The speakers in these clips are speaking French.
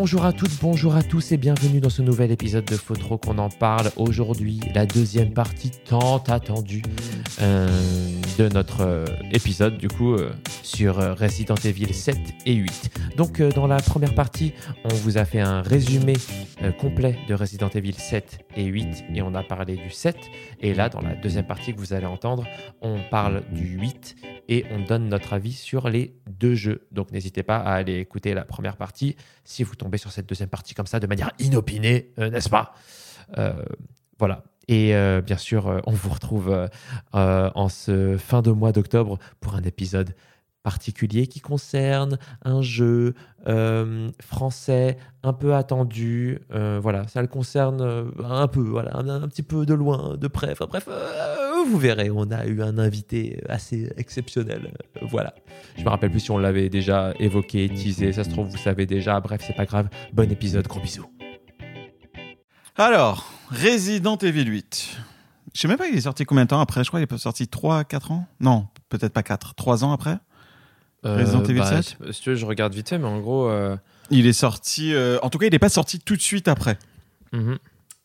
bonjour à toutes, bonjour à tous et bienvenue dans ce nouvel épisode de Faut trop qu'on en parle. Aujourd'hui, la deuxième partie tant attendue de notre euh, épisode, du coup, euh, sur euh, Resident Evil 7 et 8. Donc, euh, dans la première partie, on vous a fait un résumé euh, complet de Resident Evil 7 et 8 et on a parlé du 7. Et là, dans la deuxième partie que vous allez entendre, on parle du 8 et on donne notre avis sur les deux jeux. Donc n'hésitez pas à aller écouter la première partie si vous tombez sur cette deuxième partie comme ça de manière inopinée, euh, n'est-ce pas? Euh, Voilà. Et euh, bien sûr, euh, on vous retrouve euh, en ce fin de mois d'octobre pour un épisode particulier qui concerne un jeu français un peu attendu. Voilà, ça le concerne un peu, voilà, un, petit peu de loin, de près. Enfin bref, vous verrez, on a eu un invité assez exceptionnel. Voilà. Je me rappelle plus si on l'avait déjà évoqué, teasé. Ça se trouve, vous savez déjà. Bref, c'est pas grave. Bon épisode, gros bisous. Alors, Resident Evil 8. Je sais même pas, il est sorti combien de temps après? Je crois qu'il est sorti 3, 4 ans? Non, peut-être pas 4, 3 ans après? Resident Evil 7 Euh, bah, Si tu veux, je regarde vite fait, mais en gros. euh, Il est sorti. euh, en tout cas, il n'est pas sorti tout de suite après. mhm.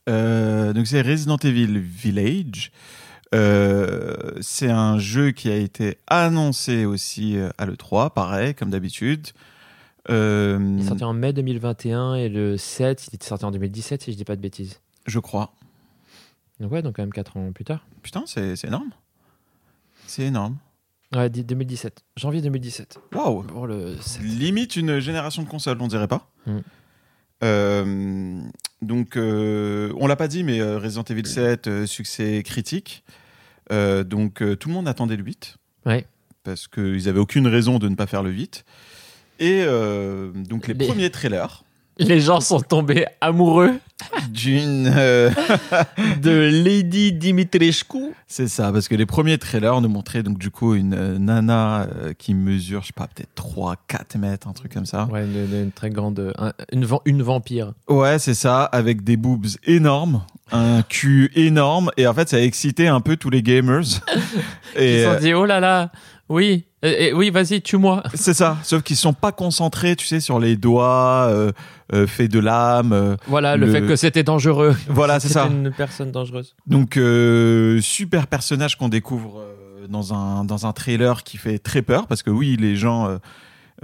Euh, donc, c'est Resident Evil Village. Euh, c'est un jeu qui a été annoncé aussi euh, à l'E3, pareil, comme d'habitude. Euh, Il est sorti en mai 2021 et le 7, il était sorti en 2017, si je dis pas de bêtises. Je crois. Donc, ouais, donc quand même 4 ans plus tard. Putain, c'est énorme. C'est énorme. Ouais, di- 2017. Janvier 2017. Waouh Pour le 7. Limite une génération de consoles, on dirait pas. Mm. Euh, donc, euh, on l'a pas dit, mais euh, Resident Evil 7, euh, succès critique. Donc, tout le monde attendait le 8. Ouais. Parce qu'ils avaient aucune raison de ne pas faire le 8. Et donc, les, Les- premiers trailers Les gens sont tombés amoureux d'une. euh, de Lady Dimitrescu. c'est ça, parce que les premiers trailers nous montraient donc, du coup, une euh, nana euh, qui mesure, je sais pas, peut-être 3, 4 mètres, un truc comme ça. Ouais, une, très grande. un- une, vampire. Ouais, c'est ça, avec des boobs énormes, un cul énorme, et en fait, ça a excité un peu tous les gamers. Ils et se sont dit, oh là là, oui, euh, oui, vas-y, tue-moi. c'est ça, sauf qu'ils sont pas concentrés, tu sais, sur les doigts euh, euh, faits de lame. euh, Voilà, le, Le- fait que c'était dangereux. voilà, c'est ça. une personne dangereuse. Donc, euh, super personnage qu'on découvre dans un dans un trailer qui fait très peur, parce que oui, les gens. euh,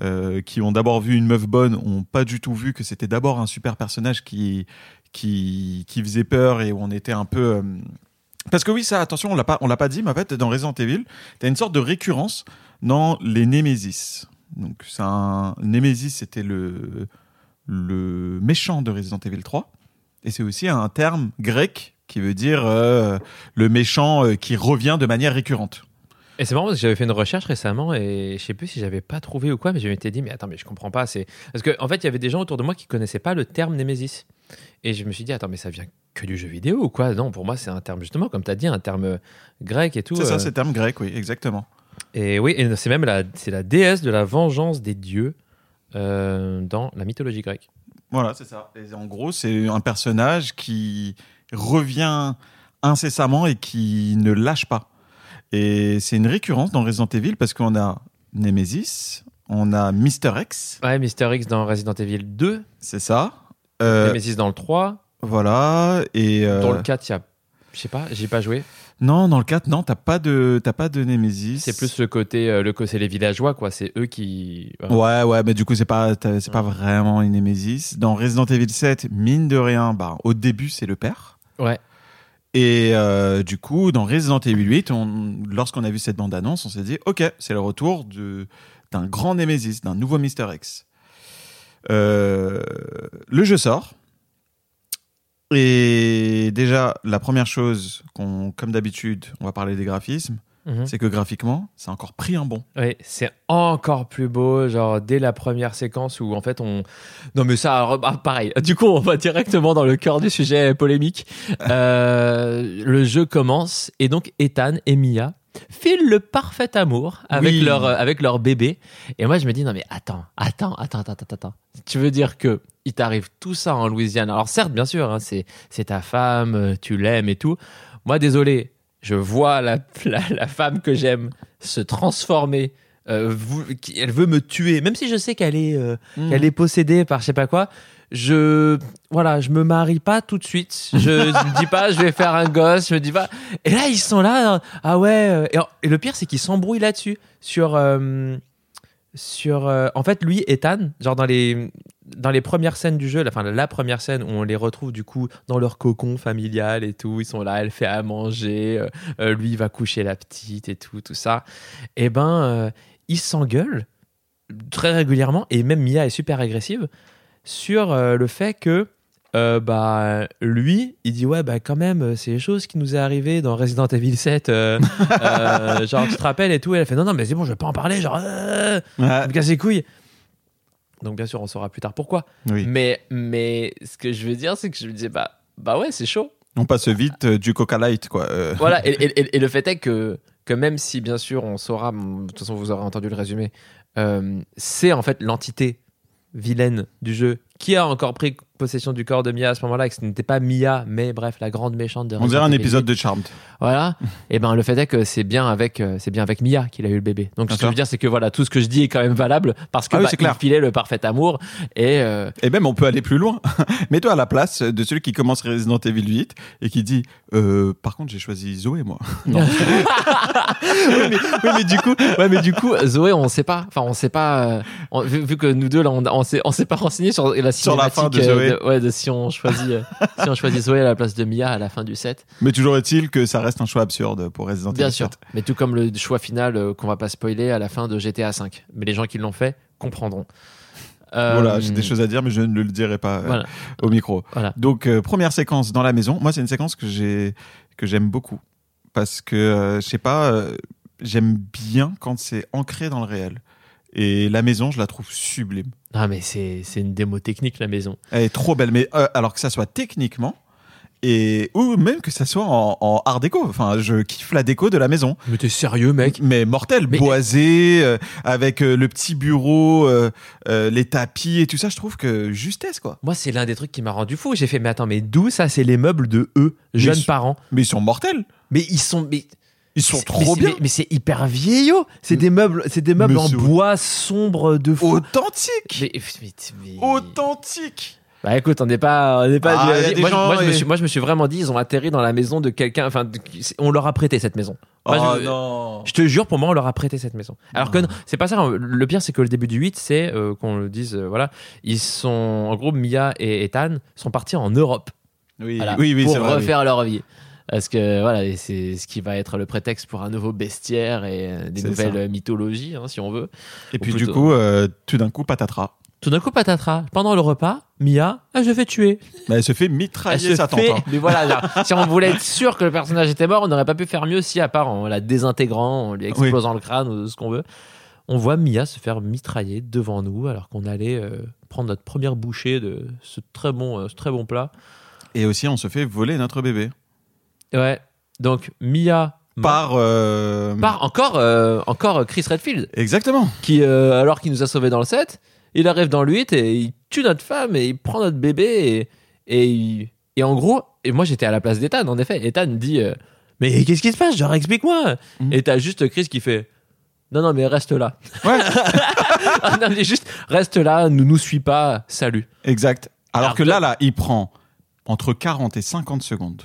euh, qui ont d'abord vu une meuf bonne ont pas du tout vu que c'était d'abord un super personnage qui qui qui faisait peur et où on était un peu euh, parce que oui ça attention on l'a pas on l'a pas dit mais en fait dans Resident Evil t'as une sorte de récurrence dans les Nemesis donc c'est un Nemesis c'était le le méchant de Resident Evil 3 et c'est aussi un terme grec qui veut dire euh, le méchant euh, qui revient de manière récurrente Et c'est marrant parce que j'avais fait une recherche récemment et je sais plus si j'avais pas trouvé ou quoi, mais je m'étais dit, mais attends, mais je comprends pas. C'est parce qu'en en fait, il y avait des gens autour de moi qui connaissaient pas le terme Némésis. Et je me suis dit, attends, mais ça vient que du jeu vidéo ou quoi? Non, pour moi, c'est un terme, justement, comme tu as dit, un terme euh, grec et tout. c'est ça euh, c'est le terme grec oui exactement Et oui, et c'est même la, c'est la déesse de la vengeance des dieux euh, dans la mythologie grecque. Voilà, c'est ça. Et en gros, c'est un personnage qui revient incessamment et qui ne lâche pas. Et c'est une récurrence dans Resident Evil parce qu'on a Nemesis, on a Mister X, Ouais, Mister X dans Resident Evil 2, c'est ça. Euh, Nemesis dans le 3, voilà. Et euh, dans le 4, il y a. Je sais pas, j'ai pas joué. Non, dans le 4, non, t'as pas de, t'as pas de Nemesis. C'est plus le côté, euh, le c'est les villageois, quoi. C'est eux qui. Ouais, ouais, mais du coup, c'est pas, c'est pas vraiment une Nemesis. Dans Resident Evil 7, mine de rien, bah, au début, c'est le père. Ouais. Et euh, du coup, dans Resident Evil 8, on- lorsqu'on a vu cette bande-annonce, on s'est dit, ok, c'est le retour de- d'un grand Nemesis, d'un nouveau Mister X. Euh, le jeu sort. Et déjà, la première chose, qu'on, comme d'habitude, on va parler des graphismes, Mhm. c'est que graphiquement, c'est encore pris un bon. Ouais, c'est encore plus beau, genre dès la première séquence où en fait on. Non mais ça, ah, pareil. Du coup, on va directement dans le cœur du sujet polémique. Euh, le jeu commence et donc Ethan et Mia filent le parfait amour avec Oui. leur euh, avec leur bébé. Et moi je me dis non mais attends, attends, attends, attends, attends, attends. Tu veux dire que il t'arrive tout ça en Louisiane Alors certes, bien sûr, hein, c'est c'est ta femme, euh, tu l'aimes et tout. Moi désolé, je vois la, la, la femme que j'aime se transformer. euh, qui- elle veut me tuer, même si je sais qu'elle est, euh, Hmm. qu'elle est possédée par je sais pas quoi. je voilà, je me marie pas tout de suite. Je me dis pas, je vais faire un gosse. Je me dis pas. Et là, ils sont là. Ah ouais. euh, Et, et le pire, c'est qu'ils s'embrouillent là-dessus sur euh, sur. euh, en fait, lui, Ethan, genre dans les dans les premières scènes du jeu, la- première scène où on les retrouve du coup dans leur cocon familial et tout, ils sont là, elle fait à manger, euh, euh, lui il va coucher la petite et tout, tout ça. Et ben, euh, ils s'engueulent très régulièrement et même Mia est super agressive sur euh, le fait que euh, bah lui il dit ouais bah quand même c'est les choses qui nous est arrivé dans Resident Evil 7 euh, euh, genre tu te rappelles et tout et elle fait non non mais c'est bon je vais pas en parler genre euh, me casse les couilles donc bien sûr on saura plus tard pourquoi oui. mais mais ce que je veux dire c'est que je me disais bah bah ouais c'est chaud On passe vite euh, du Coca Light, quoi. euh. voilà, et, et- et- et le fait est que, que même si, bien sûr, on saura, de toute façon, vous aurez entendu le résumé, euh, c'est en fait l'entité vilaine du jeu qui a encore pris possession du corps de Mia à ce moment-là, et que ce n'était pas Mia, mais bref, la grande méchante de On dirait un épisode de Charmed. Voilà. Et ben le fait est que c'est bien avec euh, c'est bien avec Mia qu'il a eu le bébé. Donc ce que je veux dire c'est que voilà tout ce que je dis est quand même valable parce que Ah oui, bah, c'est clair. il filait le parfait amour et euh, Et même, on peut aller plus loin. Mets-toi à la place de celui qui commence Resident Evil 8 et qui dit euh, Par contre, j'ai choisi Zoé, moi. Non. oui, mais, oui, mais du coup, ouais, mais du coup, Zoé, on sait pas. Enfin, on sait pas. on- vu, vu que nous deux, là, on, on s'est, on s'est pas renseigné sur la Sur la fin de euh, Zoé. ouais, de si on choisit, euh, si on choisit Zoé à la place de Mia à la fin du set. Mais toujours est-il que ça reste un choix absurde pour Resident Bien Evil sûr. 7. Mais tout comme le choix final euh, qu'on va pas spoiler à la fin de GTA 5. Mais les gens qui l'ont fait comprendront. Euh, Voilà, j'ai des choses à dire, mais je ne le dirai pas euh, au micro. Voilà. Donc, euh, première séquence dans la maison. Moi, c'est une séquence que j'ai que j'aime beaucoup parce que je sais pas, j'aime bien quand c'est ancré dans le réel. Et la maison, je la trouve sublime. Ah, mais c'est, c'est une démo technique, la maison. Elle est trop belle, mais euh, alors que ça soit techniquement et ou même que ça soit en, en art déco. Enfin, je kiffe la déco de la maison. Mais t'es sérieux, mec? Mais mortel, Mais- boisé, euh, avec euh, le petit bureau, euh, euh, les tapis et tout ça. Je trouve que justesse quoi. Moi, c'est l'un des trucs qui m'a rendu fou. J'ai fait, mais attends, mais d'où ça? C'est les meubles de eux, jeunes Mais- parents. Mais ils sont mortels. Mais ils sont. Mais, Ils sont trop mais bien. Mais, c'est hyper vieillot. C'est des meubles, c'est des meubles en bois sombre de fou. Authentique. Mais, mais- mais- Authentique. Bah écoute, on n'est pas, on n'est pas. Ah, du- moi, je- gens, moi, je me suis, moi, je me suis vraiment dit, ils ont atterri dans la maison de quelqu'un. Enfin, de- on leur a prêté cette maison. Moi, oh je- non. Je te jure, pour moi, on leur a prêté cette maison. Alors que non, c'est pas ça. hein. Le pire, c'est que le début du 8, c'est euh, qu'on le dise, euh, voilà, ils sont, en gros, Mia et Ethan sont partis en Europe. Oui, Voilà, oui, oui, pour c'est vrai. oui. refaire leur vie. Parce que voilà, c'est ce qui va être le prétexte pour un nouveau bestiaire et euh, des nouvelles ça. mythologies, hein, si on veut. Et puis du coup, euh, tout d'un coup, patatras. Tout d'un coup, patatras, pendant le repas, Mia, ah, je vais tuer. Bah, elle se fait Elle mitrailler se sa tante. fait- hein. Mais voilà, genre, si on voulait être sûr que le personnage était mort, on n'aurait pas pu faire mieux si, à part en la désintégrant, en lui explosant le crâne ou ce qu'on veut. On voit Mia se faire mitrailler devant nous alors qu'on allait euh, prendre notre première bouchée de ce très bon, euh, ce très bon plat. Et aussi, on se fait voler notre bébé. Ouais. Donc Mia. Par. euh, par encore, euh, encore Chris Redfield. Exactement. qui, euh, alors qu'il nous a sauvés dans le 7, il arrive dans le 8 et il tue notre femme et il prend notre bébé et, et, il- et en gros, et moi j'étais à la place d'Ethan en effet, Ethan dit Mais qu'est-ce qui se passe? Genre explique-moi Mhm. Et t'as juste Chris qui fait Non, non, mais reste là. Ouais. Ah, non, mais juste reste là, ne nous suis pas, salut. Exact. Alors, Alors que que- là, là, il prend entre 40 et 50 secondes.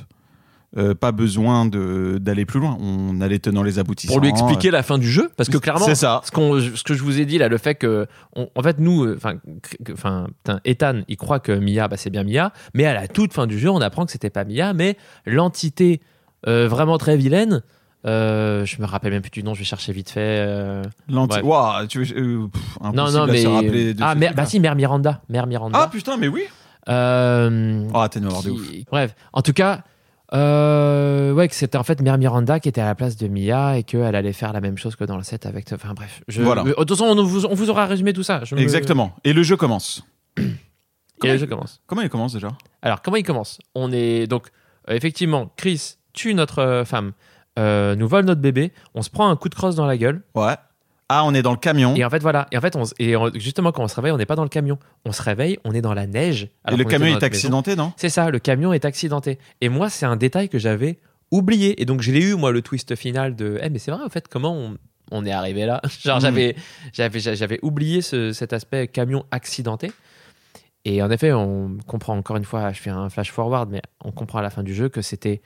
Euh, pas besoin de- d'aller plus loin. On allait tenant les aboutissants. Pour lui expliquer la fin du jeu, parce que clairement, C'est ça. ce, qu'on- ce que je vous ai dit là, le fait que, on- en fait, nous, euh, enfin, Ethan, il croit que Mia, bah, c'est bien Mia, mais à la toute fin du jeu, on apprend que c'était pas Mia, mais l'entité euh, vraiment très vilaine. euh, je me rappelle même plus du nom, je vais chercher vite fait. euh, L'anti. Ouah, tu veux- euh, pff, Non, non, mais se rappeler de ah, truc-là. bah si, Mère Miranda, Mère Miranda. Ah putain, mais oui. Euh, Ah, t'es noir de ouf. Bref, en tout cas, euh, ouais, que c'était en fait Mère Miranda qui était à la place de Mia et qu'elle allait faire la même chose que dans le set avec. Enfin bref, je, Voilà. de toute façon, on vous, on vous aura résumé tout ça. Je me- Exactement. Et le jeu commence. Et le jeu commence. Comment il commence déjà? Alors, comment il commence? On est donc, euh, effectivement, Chris tue notre euh, femme, euh, nous vole notre bébé, on se prend un coup de crosse dans la gueule. Ouais. Ah, on est dans le camion. Et en fait, voilà. Et en fait, on, et justement, quand on se réveille, on n'est pas dans le camion. On se réveille, on est dans la neige. Et le camion est maison. accidenté, non? C'est ça, le camion est accidenté. Et moi, c'est un détail que j'avais oublié. Et donc, je l'ai eu, moi, le twist final de Eh, mais c'est vrai, en fait, comment on, on est arrivé là? Genre, j'avais, j'avais, j'avais oublié ce- cet aspect camion accidenté. Et en effet, on comprend encore une fois, je fais un flash forward, mais on comprend à la fin du jeu que c'était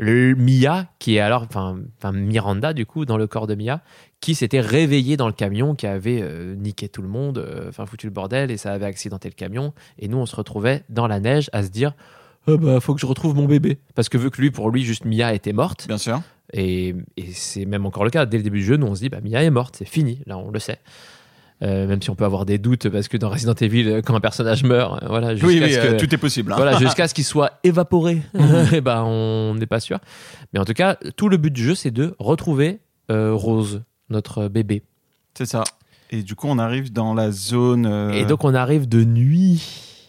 le Mia, qui est alors, enfin, Miranda du coup, dans le corps de Mia, qui s'était réveillé dans le camion, qui avait euh, niqué tout le monde, euh, enfin foutu le bordel, et ça avait accidenté le camion. Et nous, on se retrouvait dans la neige à se dire, ah bah, faut que je retrouve mon bébé. Parce que vu que lui, pour lui, juste Mia était morte, Bien sûr. et, et c'est même encore le cas, dès le début du jeu, nous on se dit, bah, Mia est morte, c'est fini, là on le sait. Euh, même si on peut avoir des doutes, parce que dans Resident Evil, euh, quand un personnage meurt, euh, voilà, jusqu'à Oui, oui, ce euh, que- tout est possible. hein. voilà, jusqu'à ce qu'il soit évaporé, et ben on n'est pas sûr. Mais en tout cas, tout le but du jeu, c'est de retrouver euh, Rose, notre bébé. C'est ça. Et du coup, on arrive dans la zone. euh, Et donc on arrive de nuit.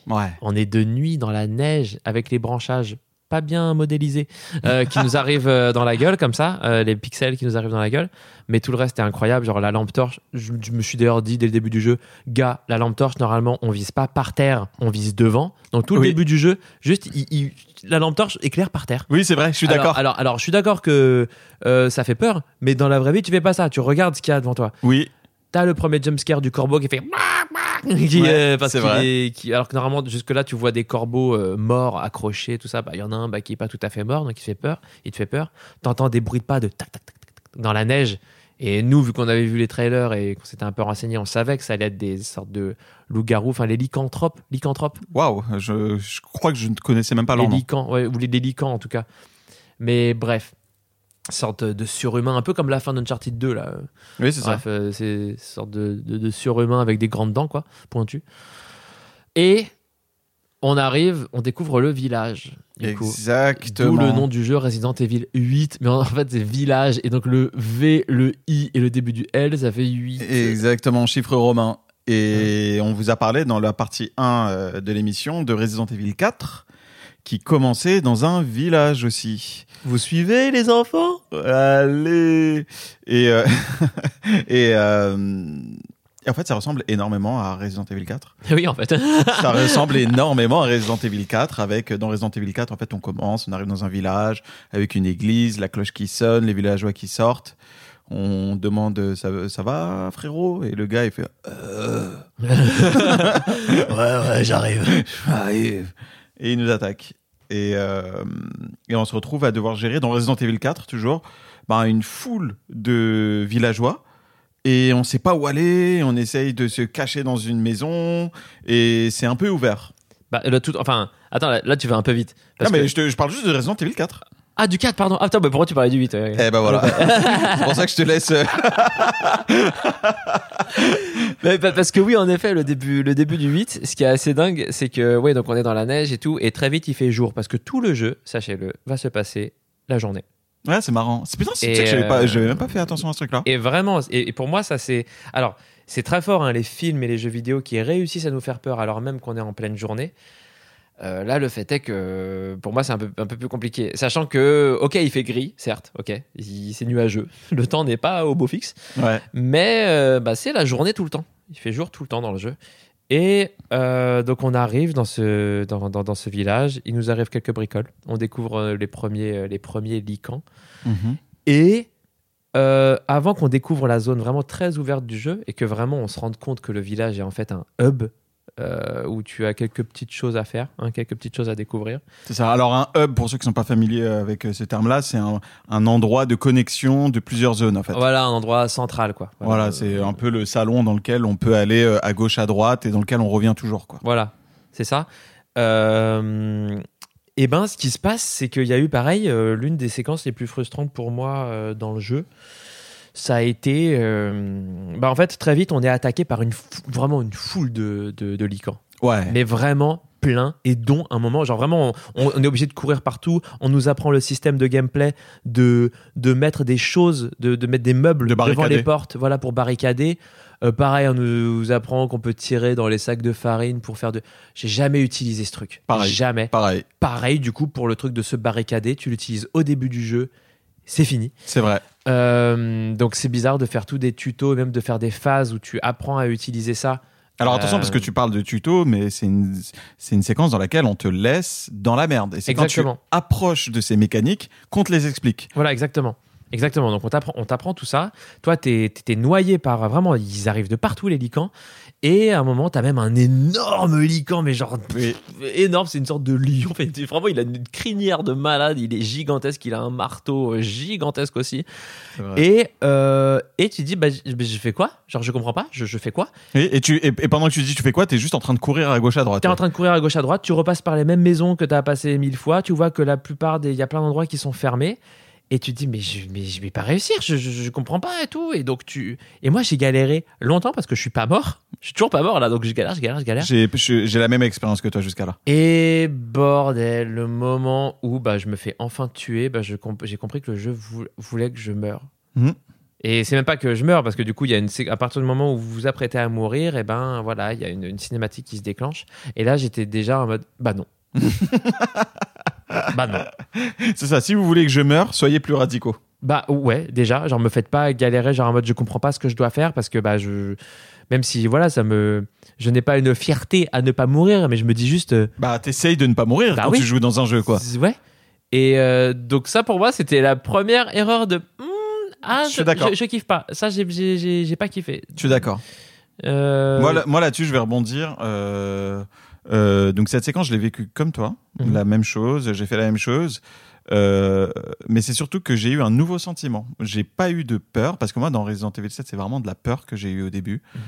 Ouais. On est de nuit dans la neige avec les branchages pas bien modélisés euh, qui nous arrivent euh, dans la gueule comme ça, euh, les pixels qui nous arrivent dans la gueule. Mais tout le reste est incroyable. Genre la lampe torche, je, je me suis d'ailleurs dit dès le début du jeu, gars, la lampe torche, normalement, on vise pas par terre, on vise devant. Donc tout le Oui. début du jeu, juste, il- il- la lampe torche éclaire par terre. Oui, c'est vrai, je suis Alors- d'accord. Alors, alors, je suis d'accord que euh, ça fait peur, mais dans la vraie vie, tu fais pas ça. Tu regardes ce qu'il y a devant toi. Oui, T'as le premier jumpscare du corbeau qui fait. qui, Ouais, euh, parce c'est qu'il vrai. est- qui- alors que normalement, jusque-là, tu vois des corbeaux euh, morts, accrochés, tout ça. Bah, Il y en a un bah, qui est pas tout à fait mort, donc il fait peur. Il te fait peur. T'entends des bruits de pas de tac, tac, tac, dans la neige. Et nous, vu qu'on avait vu les trailers et qu'on s'était un peu renseigné, on savait que ça allait être des sortes de loups-garous, enfin les lycanthropes. Lycanthropes waouh, je, je crois que je ne connaissais même pas les leur nom. licans, ouais, ou les, les licans en tout cas. Mais bref, sorte de surhumain, un peu comme la fin d'Uncharted 2 là. Oui, c'est ça. Bref, euh, c'est une sorte de, de- de surhumain avec des grandes dents, quoi, pointues. Et on arrive, on découvre le village. Du. Exactement. D'où le nom du jeu Resident Evil 8. Mais en fait, c'est village. Et donc le V, le I et le début du L, ça fait 8. Exactement, chiffre romain. Et on vous a parlé dans la partie 1 euh, de l'émission de Resident Evil 4 qui commençait dans un village aussi. Vous suivez, les enfants? Allez Et, euh, et, euh, et en fait, ça ressemble énormément à Resident Evil 4. Oui, en fait. Ça ressemble énormément à Resident Evil 4 avec dans Resident Evil 4 en fait on commence, on arrive dans un village avec une église, la cloche qui sonne, les villageois qui sortent. On demande ça, ça va frérot? Et le gars il fait Euh, ouais, ouais, j'arrive. j'arrive. Et il nous attaque et, euh, et on se retrouve à devoir gérer dans Resident Evil 4 toujours bah, une foule de villageois et on sait pas où aller, on essaye de se cacher dans une maison et c'est un peu ouvert. Bah, le tout, enfin, attends, là, là, tu vas un peu vite. Non, mais que- je, te- je parle juste de Resident Evil 4. Ah, du 4, pardon. Ah, attends, bah, pourquoi tu parlais du 8 ouais. Eh ben voilà. c'est pour ça que je te laisse. euh, Mais pa- parce que oui, en effet, le début, le début du 8, ce qui est assez dingue, c'est que, ouais, donc on est dans la neige et tout, et très vite il fait jour, parce que tout le jeu, sachez-le, va se passer la journée. Ouais, c'est marrant. C'est putain, c'est que j'avais euh, pas, j'avais même pas fait attention à ce truc-là. Et vraiment, et, et pour moi, ça c'est. Alors, c'est très fort, hein, les films et les jeux vidéo qui réussissent à nous faire peur alors même qu'on est en pleine journée. Euh, là, le fait est que pour moi, c'est un peu, un peu plus compliqué. Sachant que, ok, il fait gris, certes, ok, c'est nuageux. Le temps n'est pas au beau fixe. Ouais. Mais euh, bah, c'est la journée tout le temps. Il fait jour tout le temps dans le jeu. Et euh, donc on arrive dans ce, dans, dans- dans ce village. Il nous arrive quelques bricoles. On découvre les premiers, les premiers licans. Mhm. Et euh, avant qu'on découvre la zone vraiment très ouverte du jeu et que vraiment on se rende compte que le village est en fait un hub euh, où tu as quelques petites choses à faire, hein, quelques petites choses à découvrir. C'est ça. Alors un hub, pour ceux qui sont pas familiers avec euh, ce terme-là, c'est un, un endroit de connexion de plusieurs zones en fait. Voilà, un endroit central quoi. Voilà, c'est un peu le salon dans lequel on peut aller euh, à gauche, à droite et dans lequel on revient toujours quoi. Voilà, c'est ça. Euh, et ben, ce qui se passe, c'est qu'il y a eu pareil, euh, l'une des séquences les plus frustrantes pour moi euh, dans le jeu. Ça a été, euh, bah en fait, très vite, on est attaqué par une vraiment une foule de, de, de licans. Ouais. mais vraiment plein et dont un moment genre vraiment on, on est obligé de courir partout on nous apprend le système de gameplay de, de mettre des choses de, de mettre des meubles De devant les portes voilà pour barricader Euh, pareil on nous apprend qu'on peut tirer dans les sacs de farine pour faire de j'ai jamais utilisé ce truc Pareil. jamais Pareil, pareil du coup pour le truc de se barricader tu l'utilises au début du jeu c'est fini c'est vrai. Euh, donc c'est bizarre de faire tous des tutos même de faire des phases où tu apprends à utiliser ça Alors attention Euh, parce que tu parles de tuto, mais c'est une, c'est une séquence dans laquelle on te laisse dans la merde. Et c'est quand tu approches de ces mécaniques qu'on te les explique. Voilà, exactement. Exactement. Donc, on t'apprend, on t'apprend tout ça. Toi, t'es, t'es- t'es noyé par vraiment, ils arrivent de partout, les licans. Et à un moment, t'as même un énorme lican, mais genre énorme, c'est une sorte de lion. Enfin, vraiment, il a une crinière de malade, il est gigantesque, il a un marteau euh, gigantesque aussi. Et, euh, et tu te dis, bah, je, fais quoi? Genre, je comprends pas, je, je fais quoi? Et, et tu, et, et pendant que tu dis tu fais quoi, t'es juste en train de courir à gauche à droite. T'es en train de courir à gauche à droite, tu repasses par les mêmes maisons que t'as passées mille fois, tu vois que la plupart des. Il y a plein d'endroits qui sont fermés. Et tu te dis, mais je, mais je vais pas réussir, je, je, je comprends pas et tout. Et donc tu. Et moi, j'ai galéré longtemps parce que je suis pas mort. Je suis toujours pas mort là, donc je galère, je galère, je galère. J'ai j'ai la même expérience que toi jusqu'à là. Et bordel, le moment où bah, je me fais enfin tuer, bah, je comp- j'ai compris que le jeu vou- voulait que je meure. Mhm. Et c'est même pas que je meurs, parce que du coup, il y a une, à partir du moment où vous vous apprêtez à mourir, et ben voilà, il y a une, une cinématique qui se déclenche. Et là, j'étais déjà en mode, bah non. bah non. C'est ça, si vous voulez que je meure, soyez plus radicaux. Bah ouais, déjà, genre me faites pas galérer, genre en mode je comprends pas ce que je dois faire parce que bah je même si voilà, ça me je n'ai pas une fierté à ne pas mourir, mais je me dis juste euh, Bah t'essayes de ne pas mourir Bah quand oui. tu joues dans un jeu quoi. z- ouais. Et euh, donc ça pour moi, c'était la première erreur de Hmm, ah, Je suis d'accord. je, je kiffe pas. Ça j'ai j'ai j'ai j'ai pas kiffé. Je suis d'accord. Euh, Moi, là- moi là-dessus, je vais rebondir. Euh, euh, donc cette séquence, je l'ai vécue comme toi, Mhm. la même chose. J'ai fait la même chose. Euh, mais c'est surtout que j'ai eu un nouveau sentiment. J'ai pas eu de peur parce que moi, dans Resident Evil 7, c'est vraiment de la peur que j'ai eu au début. Mhm.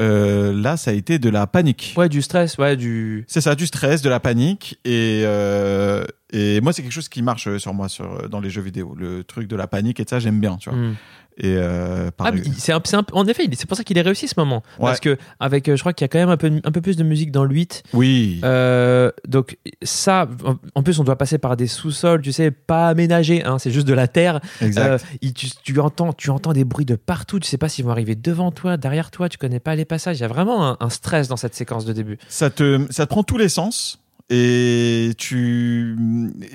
Euh, là, ça a été de la panique. Ouais, du stress, ouais, du C'est ça, du stress, de la panique. Et, euh, et moi, c'est quelque chose qui marche sur moi sur, dans les jeux vidéo. Le truc de la panique et de ça, j'aime bien, tu vois. Hmm. Et euh, Ah, c'est un- c'est un- en effet, c'est pour ça qu'il est réussi ce moment. Ouais. Parce que avec, euh, je crois qu'il y a quand même un peu, un peu plus de musique dans le 8. oui, Euh, donc ça, en- plus, on doit passer par des sous-sols, tu sais, pas aménagés, hein, c'est juste de la terre. exact. Euh, tu, tu entends, tu entends des bruits de partout. Tu sais pas s'ils vont arriver devant toi, derrière toi. Tu connais pas les passages. Il y a vraiment un, un stress dans cette séquence de début. ça te ça te prend tous les sens et tu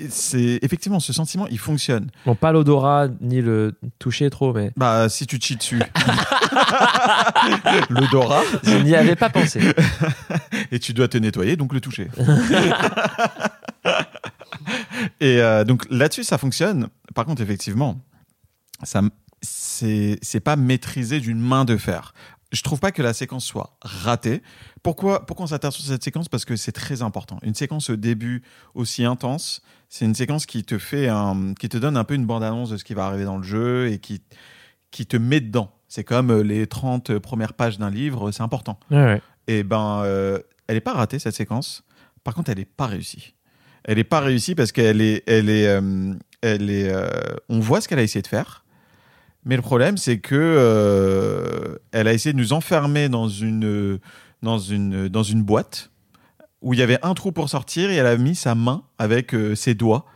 c'est effectivement ce sentiment il fonctionne. Bon, pas l'odorat ni le toucher trop, mais bah si tu chies dessus. L'odorat. Je n'y avais pas pensé. et tu dois te nettoyer donc le toucher. Et euh, donc là-dessus ça fonctionne. Par contre effectivement ça c'est c'est pas maîtrisé d'une main de fer je trouve pas que la séquence soit ratée. Pourquoi, pourquoi on s'attarde sur cette séquence? Parce que c'est très important. Une séquence au début aussi intense, c'est une séquence qui te fait un, qui te donne un peu une bande-annonce de ce qui va arriver dans le jeu et qui, qui te met dedans. C'est comme euh, les 30 premières pages d'un livre, c'est important. Ouais. Et ben, euh, elle est pas ratée cette séquence. Par contre, elle est pas réussie. Elle est pas réussie parce qu'elle est, elle est, euh, elle est. euh, on voit ce qu'elle a essayé de faire, mais le problème c'est que euh, elle a essayé de nous enfermer dans une, dans une, dans une boîte où il y avait un trou pour sortir et elle a mis sa main avec euh, ses doigts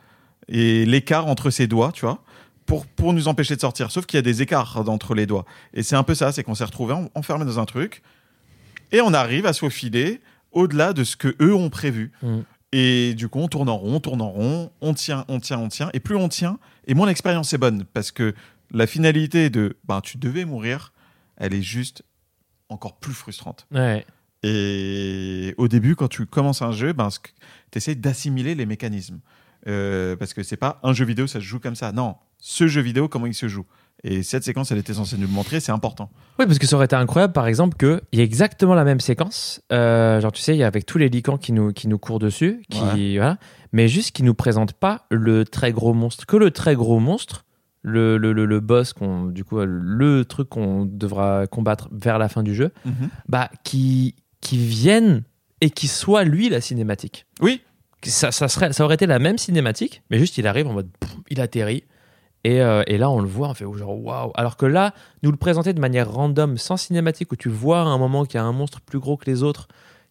et l'écart entre ses doigts, tu vois. Pour, pour nous empêcher de sortir. Sauf qu'il y a des écarts entre les doigts. Et c'est un peu ça, c'est qu'on s'est retrouvé enfermé dans un truc et on arrive à se faufiler au-delà de ce que eux ont prévu. Mm. Et du coup, on tourne en rond, on tourne en rond, on tient, on tient, on tient. Et plus on tient, et moins l'expérience est bonne. Parce que la finalité de ben, tu devais mourir, elle est juste encore plus frustrante. Ouais. Et au début, quand tu commences un jeu, ben, tu essaies d'assimiler les mécanismes. Euh, parce que c'est pas un jeu vidéo, ça se joue comme ça. Non, ce jeu vidéo, comment il se joue. Et cette séquence, elle était censée nous le montrer, c'est important. Oui, parce que ça aurait été incroyable, par exemple, qu'il y ait exactement la même séquence. euh, genre, tu sais, il y a avec tous les licans qui nous, qui nous courent dessus, qui, voilà, mais juste qui nous présentent pas le très gros monstre. Que le très gros monstre, le, le, le, le boss, qu'on, du coup, le truc qu'on devra combattre vers la fin du jeu, bah, qui, qui vienne et qui soit lui la cinématique. Oui, Ça, ça, serait, ça aurait été la même cinématique, mais juste il arrive en mode, il atterrit. Et, euh, et là, on le voit, on fait genre waouh. Alors que là, nous le présenter de manière random, sans cinématique, où tu vois à un moment qu'il y a un monstre plus gros que les autres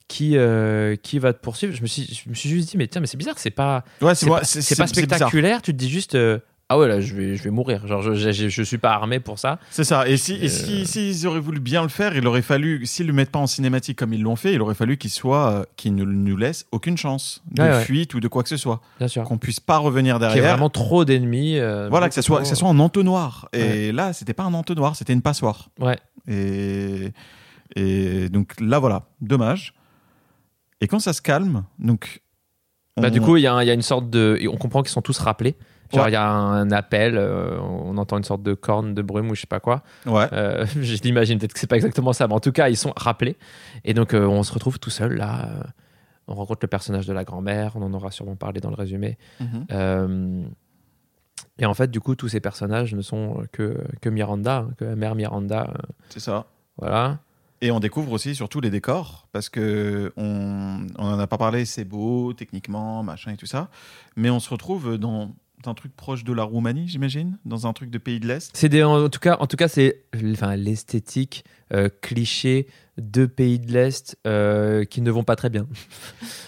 qui, euh, qui va te poursuivre, je me suis, je me suis juste dit, mais tiens, mais c'est bizarre, c'est pas, ouais, c'est pas, c'est pas spectaculaire. Tu te dis juste, euh, ah ouais, là, je vais, je vais mourir. Genre, je, je, je suis pas armé pour ça. C'est ça. Et si, et Euh. si, s'ils auraient voulu bien le faire, il aurait fallu, s'ils le mettent pas en cinématique comme ils l'ont fait, il aurait fallu qu'il soit, euh, qu'il ne nous laisse aucune chance de Ouais, ouais. fuite ou de quoi que ce soit, Bien sûr. qu'on puisse pas revenir Qu'il y ait derrière. vraiment trop d'ennemis. euh, Voilà, que ça soit, trop. que ça soit en entonnoir. Et là, c'était pas un entonnoir, c'était une passoire. Ouais. Et, et donc là, voilà, dommage. Et quand ça se calme, donc. Bah, du coup, il y, y a une sorte de. On comprend qu'ils sont tous rappelés. Genre, Ouais. il y a un appel, euh, on entend une sorte de corne de brume ou je sais pas quoi. Ouais. Euh, je l'imagine, peut-être que c'est pas exactement ça, mais en tout cas, ils sont rappelés. Et donc, euh, on se retrouve tout seul là. euh, on rencontre le personnage de la grand-mère, on en aura sûrement parlé dans le résumé. Mhm. Et en fait, du coup, tous ces personnages ne sont que, que Miranda, hein, que la mère Miranda. C'est ça. voilà. Et on découvre aussi surtout les décors, parce que on, on en a pas parlé, c'est beau, techniquement, machin et tout ça, mais on se retrouve dans un truc proche de la Roumanie, j'imagine, dans un truc de pays de l'Est. C'est des, en tout cas, en tout cas, c'est enfin l'esthétique euh, cliché de pays de l'Est euh, qui ne vont pas très bien.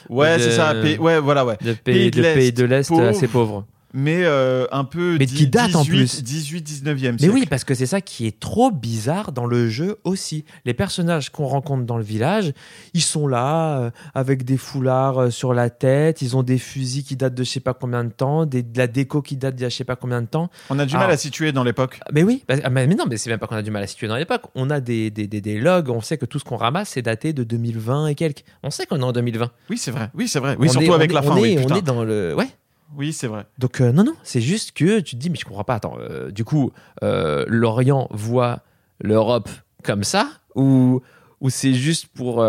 Ouais, c'est ça. pays- ouais, voilà, ouais. De pays, de de l'Est, pays de l'Est pauvre. assez pauvres. Mais euh, un peu Mais qui date en 18, plus. 18, 19e Mais siècle. oui, parce que c'est ça qui est trop bizarre dans le jeu aussi. Les personnages qu'on rencontre dans le village, ils sont là euh, avec des foulards euh, sur la tête, ils ont des fusils qui datent de je sais pas combien de temps, des, de la déco qui date d'il y a je sais pas combien de temps. On a du mal Ah. à situer dans l'époque. Mais oui, bah, ah, mais mais non, mais c'est même pas qu'on a du mal à situer dans l'époque. On a des, des, des, des logs, on sait que tout ce qu'on ramasse, c'est daté de 2020 et quelques. On sait qu'on est en 2020. Oui, c'est vrai. Oui, c'est vrai. Oui, On surtout est- avec la est- fin. On oui, est, on est dans le. Ouais. Oui, c'est vrai. Donc euh, non, non, c'est juste que tu te dis, mais je comprends pas. Attends, euh, du coup, euh, l'Orient voit l'Europe comme ça ou, ou c'est juste pour,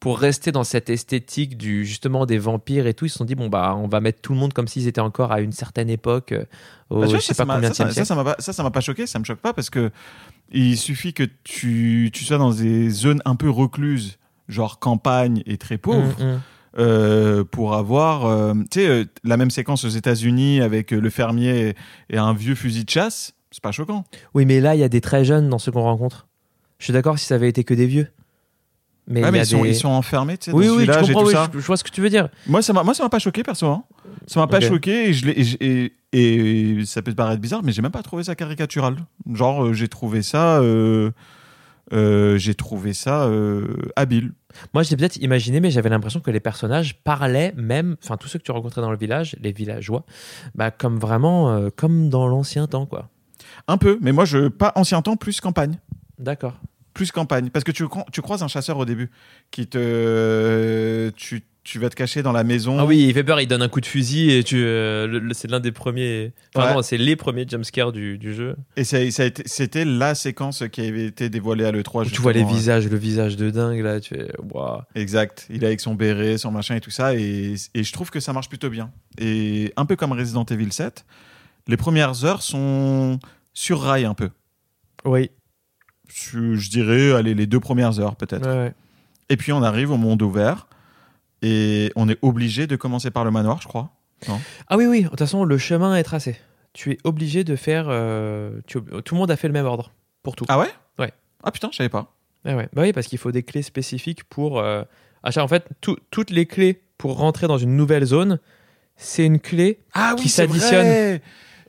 pour rester dans cette esthétique du justement des vampires et tout? Ils se sont dit, bon, bah, on va mettre tout le monde comme s'ils étaient encore à une certaine époque, au Bah, vois, sais ça, pas ça combien ça, m'a pas, choqué, ça me choque pas parce que il suffit que tu, tu sois dans des zones un peu recluses, genre campagne et très pauvres, Mm, mm. Euh, pour avoir, euh, tu sais, euh, la même séquence aux États-Unis avec le fermier et, et un vieux fusil de chasse, c'est pas choquant. Oui, mais là, il y a des très jeunes dans ceux qu'on rencontre. Je suis d'accord si ça avait été que des vieux. Mais, Ah, mais ils, sont, ils sont enfermés, tu sais, Oui, dans ce oui, je comprends, oui, ça. je, je vois ce que tu veux dire. Moi, ça m'a, moi, ça m'a pas choqué, perso. hein. Ça m'a pas choqué et, je l'ai- et, je- et- et ça peut te paraître bizarre, mais j'ai même pas trouvé ça caricatural. Genre, euh, j'ai trouvé ça, euh, euh, j'ai trouvé ça habile. Moi, j'ai peut-être imaginé, mais j'avais l'impression que les personnages parlaient même, enfin, tous ceux que tu rencontrais dans le village, les villageois, bah, comme vraiment, euh, comme dans l'ancien temps, quoi. Un peu, mais moi, je pas ancien temps, plus campagne. D'accord. Plus campagne. Parce que tu, tu croises un chasseur au début qui te. Tu, tu vas te cacher dans la maison. Ah oui, il fait peur, il donne un coup de fusil et tu, euh, c'est l'un des premiers, enfin, Ouais. c'est les premiers jumpscares du, du jeu. Et ça, ça c'était la séquence qui avait été dévoilée à l'E3. Où tu vois les ouais. visages, le visage de dingue, là, tu. Exact. Il est avec son béret, son machin et tout ça. Et, et je trouve que ça marche plutôt bien. Et un peu comme Resident Evil 7, les premières heures sont sur rail un peu. Oui. Je, je dirais, allez, les deux premières heures peut-être. Ouais, ouais. Et puis on arrive au monde ouvert. Et on est obligé de commencer par le manoir, je crois. Ah oui, oui, de toute façon, le chemin est tracé. Tu es obligé de faire. euh, tu- tout le monde a fait le même ordre pour tout. Ah ouais? Ouais. Ah putain, je savais pas. Ouais, ouais. Bah oui, parce qu'il faut des clés spécifiques pour. euh, à chaque- en fait, tout- toutes les clés pour rentrer dans une nouvelle zone, c'est une clé Ah Qui s'additionnent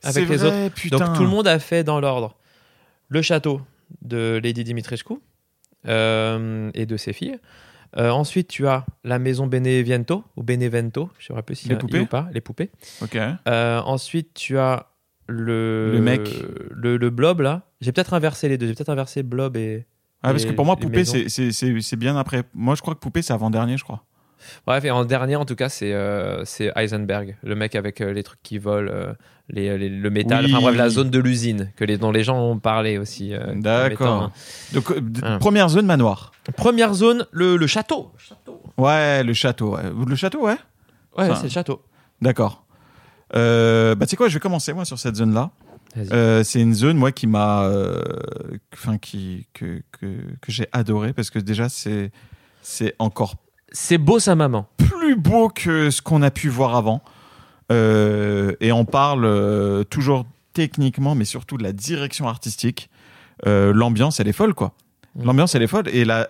avec C'est les vrai, Putain. Donc tout le monde a fait dans l'ordre. Le château de Lady Dimitrescu euh, et de ses filles. Euh, ensuite, tu as la maison Benevento ou Benevento, je ne sais plus si Les y a- poupées ou pas, les poupées. Ok. Euh, ensuite, tu as le Le mec. le, le blob là. J'ai peut-être inversé les deux. J'ai peut-être inversé blob et. Ah, parce et que pour moi, les poupée, c'est- c'est c'est- c'est bien après. Moi, je crois que poupée, c'est avant-dernier, je crois. Bref, et en dernier, en tout cas, c'est euh, Heisenberg, le mec avec euh, les trucs qui volent, euh, les, les- le métal. Oui. Enfin bref, la zone de l'usine que les, dont les gens ont parlé aussi. euh, D'accord. Donc, Ah. première zone manoir. Première zone, le, le château. Ouais, le château. ouais. Le château, ouais? Ouais, c'est le château. D'accord. Bah, tu sais quoi, je vais commencer, moi, sur cette zone-là. Euh, c'est une zone, moi, qui m'a. euh, Enfin, qui. Que, que, que j'ai adoré parce que déjà, c'est. C'est encore C'est beau sa maman. plus beau que ce qu'on a pu voir avant. Euh, et on parle euh, toujours techniquement, mais surtout de la direction artistique. Euh, L'ambiance, elle est folle, quoi. Mm. L'ambiance, elle est folle. Et la,